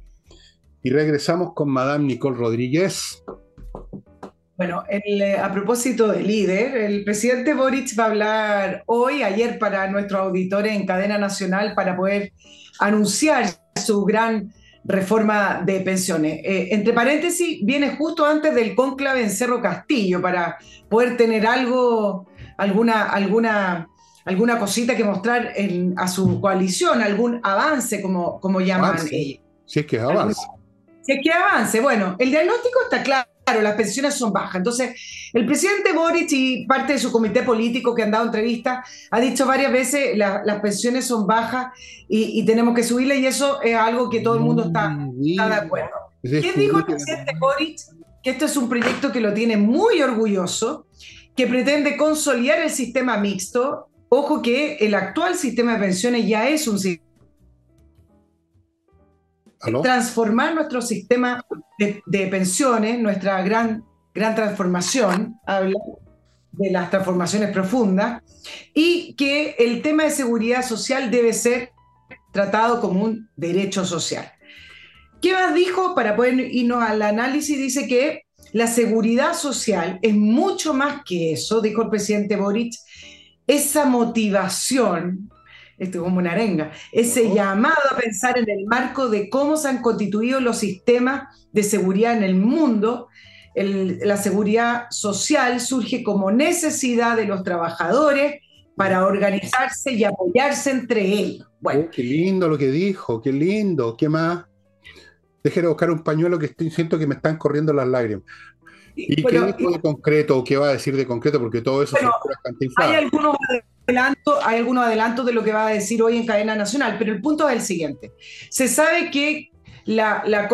Y regresamos con Madame Nicole Rodríguez.
Bueno, eh, a propósito del líder, el presidente Boric va a hablar hoy, ayer para nuestros auditores en cadena nacional para poder anunciar su gran reforma de pensiones. Eh, entre paréntesis, viene justo antes del cónclave en Cerro Castillo para poder tener algo, alguna, alguna, alguna cosita que mostrar a su coalición, algún avance, como, como llaman ellos.
Si es que avance.
Si es que avance. Bueno, el diagnóstico está claro claro, las pensiones son bajas. Entonces, el presidente Boric y parte de su comité político que han dado entrevistas ha dicho varias veces las pensiones son bajas y, tenemos que subirlas y eso es algo que todo el mundo está, de acuerdo. ¿Qué dijo el presidente Boric? Que esto es un proyecto que lo tiene muy orgulloso, que pretende consolidar el sistema mixto. Ojo que el actual sistema de pensiones ya es un sistema transformar nuestro sistema de, pensiones, nuestra gran, gran transformación, habla de las transformaciones profundas, y que el tema de seguridad social debe ser tratado como un derecho social. ¿Qué más dijo? Para poder irnos al análisis, dice que la seguridad social es mucho más que eso, dijo el presidente Boric, esa motivación esto como una arenga, ese oh. llamado a pensar en el marco de cómo se han constituido los sistemas de seguridad en el mundo. la seguridad social surge como necesidad de los trabajadores para organizarse y apoyarse entre ellos.
Bueno. Oh, qué lindo lo que dijo, qué lindo, ¿qué más? Déjeme buscar un pañuelo que estoy, siento que me están corriendo las lágrimas. ¿Y qué dijo de concreto o qué va a decir de concreto? Porque todo eso
bueno, Hay algunos hay algunos adelantos de lo que va a decir hoy en cadena nacional, pero el punto es el siguiente. Se sabe que la, la,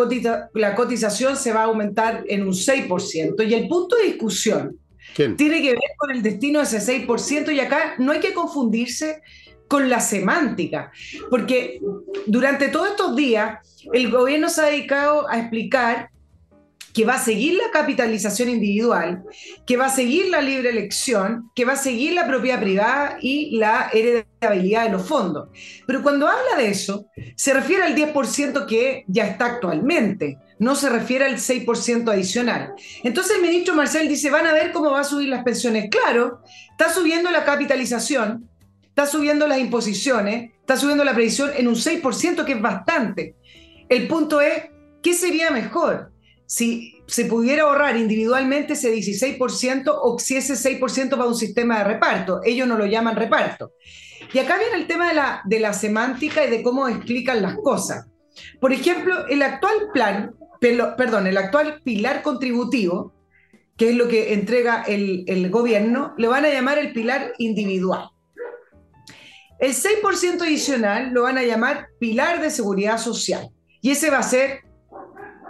cotización se va a aumentar en un 6% y el punto de discusión tiene que ver con el destino de ese 6% y acá no hay que confundirse con la semántica, porque durante todos estos días el gobierno se ha dedicado a explicar que va a seguir la capitalización individual, que va a seguir la libre elección, que va a seguir la propiedad privada y la heredabilidad de los fondos. Pero cuando habla de eso, se refiere al 10% que ya está actualmente, no se refiere al 6% adicional. Entonces el ministro Marcel dice, van a ver cómo va a subir las pensiones. Claro, está subiendo la capitalización, está subiendo las imposiciones, está subiendo la previsión en un 6%, que es bastante. El punto es, ¿qué sería mejor? Si se pudiera ahorrar individualmente ese 16% o si ese 6% va a un sistema de reparto. Ellos no lo llaman reparto. Y acá viene el tema de la, de la semántica y de cómo explican las cosas. Por ejemplo, el actual plan, perdón, el actual pilar contributivo, que es lo que entrega el, el gobierno, le van a llamar el pilar individual. El 6% adicional lo van a llamar pilar de seguridad social. Y ese va a ser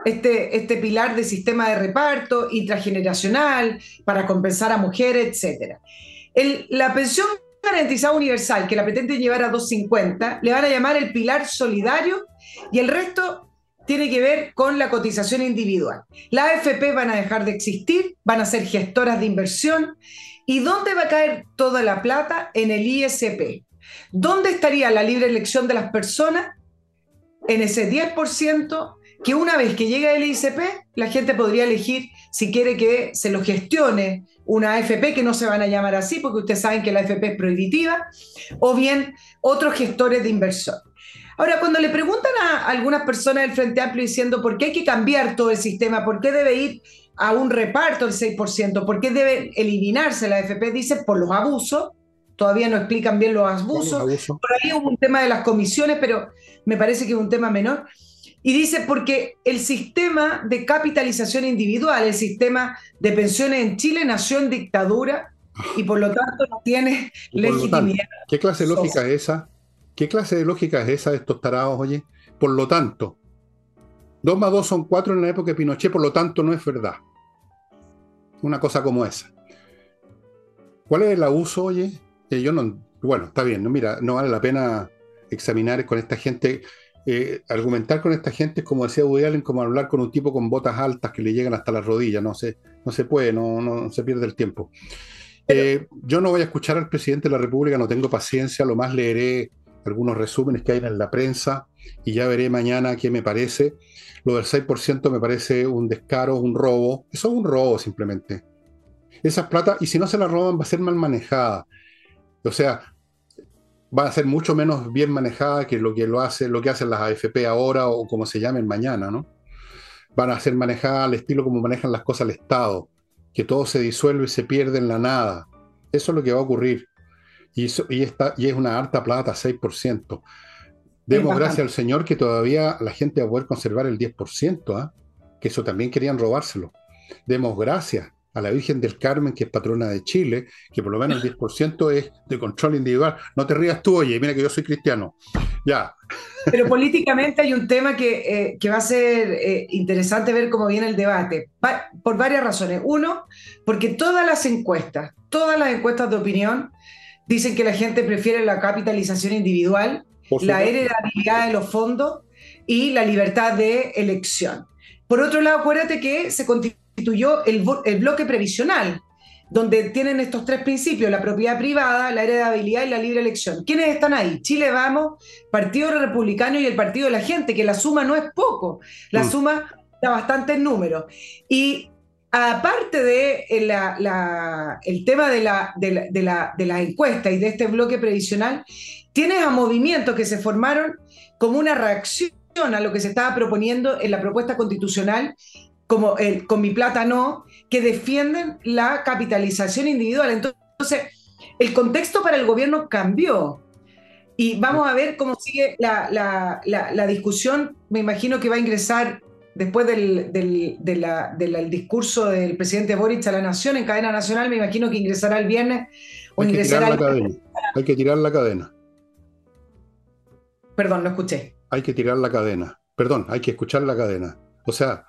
este, este pilar de sistema de reparto intrageneracional para compensar a mujeres, etc. la pensión garantizada universal, que la pretende llevar a 250, le van a llamar el pilar solidario y el resto tiene que ver con la cotización individual. Las AFP van a dejar de existir, van a ser gestoras de inversión. ¿Y dónde va a caer toda la plata? En el ISP. ¿Dónde estaría la libre elección de las personas? En ese 10% que una vez que llega el ICP, la gente podría elegir si quiere que se lo gestione una AFP, que no se van a llamar así, porque ustedes saben que la AFP es prohibitiva, o bien otros gestores de inversión. Ahora, cuando le preguntan a algunas personas del Frente Amplio diciendo por qué hay que cambiar todo el sistema, por qué debe ir a un reparto del 6%, por qué debe eliminarse la AFP, dicen por los abusos, todavía no explican bien los abusos, por ahí hubo un tema de las comisiones, pero me parece que es un tema menor. Y dice, porque el sistema de capitalización individual, el sistema de pensiones en Chile nació en dictadura y por lo tanto no tiene legitimidad.
¿Qué clase de lógica es esa? ¿Qué clase de lógica es esa de estos tarados, oye? Por lo tanto, 2 más 2 son 4 en la época de Pinochet, por lo tanto no es verdad. Una cosa como esa. ¿Cuál es el abuso, oye? Eh, yo no, bueno, está bien, no, mira, no vale la pena examinar con esta gente eh, argumentar con esta gente es como decía Woody Allen, como hablar con un tipo con botas altas que le llegan hasta las rodillas, no se, no se puede, no, no se pierde el tiempo. Eh, yo no voy a escuchar al presidente de la República, no tengo paciencia, lo más leeré algunos resúmenes que hay en la prensa y ya veré mañana qué me parece. Lo del 6% me parece un descaro, un robo. Eso es un robo simplemente. Esas plata, y si no se la roban, va a ser mal manejada. O sea, va a ser mucho menos bien manejada que lo que lo hace, lo que hacen las AFP ahora o como se llamen mañana, ¿no? Van a ser manejadas al estilo como manejan las cosas el Estado, que todo se disuelve y se pierde en la nada. Eso es lo que va a ocurrir. Y, eso, y, y es una harta plata, 6%. Demos gracias al Señor que todavía la gente va a poder conservar el 10%, ¿ah? que eso también querían robárselo. Demos gracias a la Virgen del Carmen, que es patrona de Chile, que por lo menos el 10% es de control individual. No te rías tú, oye, mira que yo soy cristiano. Ya.
Pero políticamente hay un tema que, eh, va a ser eh, interesante ver cómo viene el debate, por varias razones. Uno, porque todas las encuestas, todas las encuestas de opinión, dicen que la gente prefiere la capitalización individual, la heredabilidad de los fondos y la libertad de elección. Por otro lado, acuérdate que se continúa constituyó el, bloque previsional, donde tienen estos tres principios, la propiedad privada, la heredabilidad y la libre elección. ¿Quiénes están ahí? Chile Vamos, Partido Republicano y el Partido de la Gente, que la suma no es poco, la mm. suma da bastante en número. Y aparte de eh, la, el tema de la, de, la, de la encuesta y de este bloque previsional, tienes a movimientos que se formaron como una reacción a lo que se estaba proponiendo en la propuesta constitucional como el, con mi plata no, que defienden la capitalización individual. Entonces, el contexto para el gobierno cambió. Y vamos a ver cómo sigue la, discusión. Me imagino que va a ingresar después del, del, discurso del presidente Boric a la Nación en cadena nacional. Me imagino que ingresará el viernes o
Hay
ingresará
que tirar la cadena. Hay que tirar la cadena.
Perdón, no escuché.
Hay que tirar la cadena. Perdón, hay que escuchar la cadena. O sea,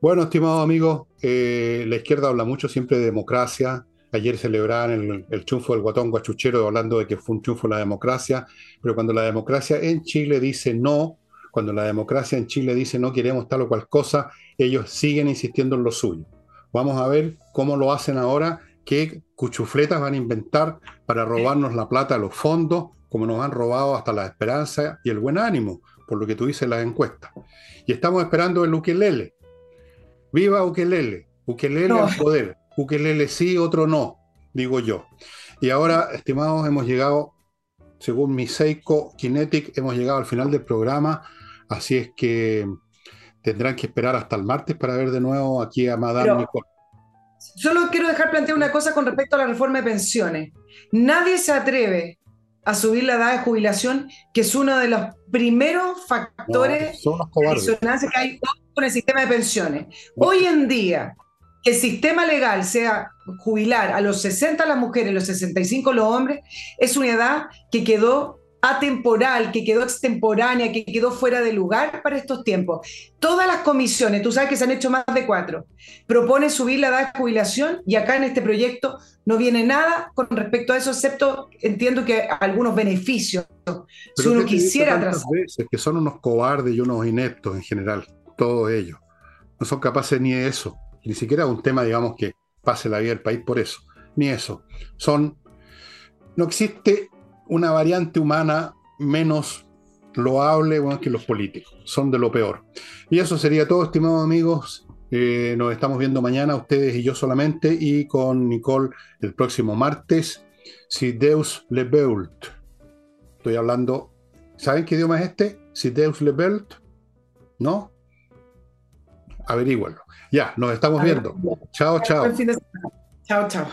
bueno, estimados amigos, eh, la izquierda habla mucho siempre de democracia. Ayer celebraban el, el triunfo del guatón guachuchero hablando de que fue un triunfo la democracia, pero cuando la democracia en Chile dice no, cuando la democracia en Chile dice no queremos tal o cual cosa, ellos siguen insistiendo en lo suyo. Vamos a ver cómo lo hacen ahora, qué cuchufletas van a inventar para robarnos la plata a los fondos, como nos han robado hasta la esperanza y el buen ánimo, por lo que tú dices en las encuestas. Y estamos esperando el Ukelele. ¡Viva Ukelele! Ukelele al poder. Ukelele sí, otro no, digo yo. Y ahora, estimados, hemos llegado, según mi Seiko Kinetic, hemos llegado al final del programa. Así es que tendrán que esperar hasta el martes para ver de nuevo aquí a Madame Nicole.
Solo quiero dejar plantear una cosa con respecto a la reforma de pensiones. Nadie se atreve a subir la edad de jubilación, que es uno de los primeros factores
de
que hay con el sistema de pensiones. Hoy en día, que el sistema legal sea jubilar a los 60 las mujeres y los 65 los hombres, es una edad que quedó atemporal, que quedó extemporánea, que quedó fuera de lugar para estos tiempos. Todas las comisiones, tú sabes que se han hecho más de cuatro, proponen subir la edad de jubilación y acá en este proyecto no viene nada con respecto a eso, excepto entiendo que algunos beneficios, si uno quisiera
atrasar. veces que son unos cobardes y unos ineptos en general, todos ellos. No son capaces ni de eso, ni siquiera un tema, digamos, que pase la vida del país por eso, ni eso. Son, no existe una variante humana menos loable que los políticos. Son de lo peor. Y eso sería todo, estimados amigos. Eh, nos estamos viendo mañana, ustedes y yo solamente, y con Nicole el próximo martes. Si Deus le veult. Estoy hablando. ¿Saben qué idioma es este? Si Deus le veult. ¿No? Averígualo. Ya, nos estamos viendo. Chao, chao.
Chao, chao.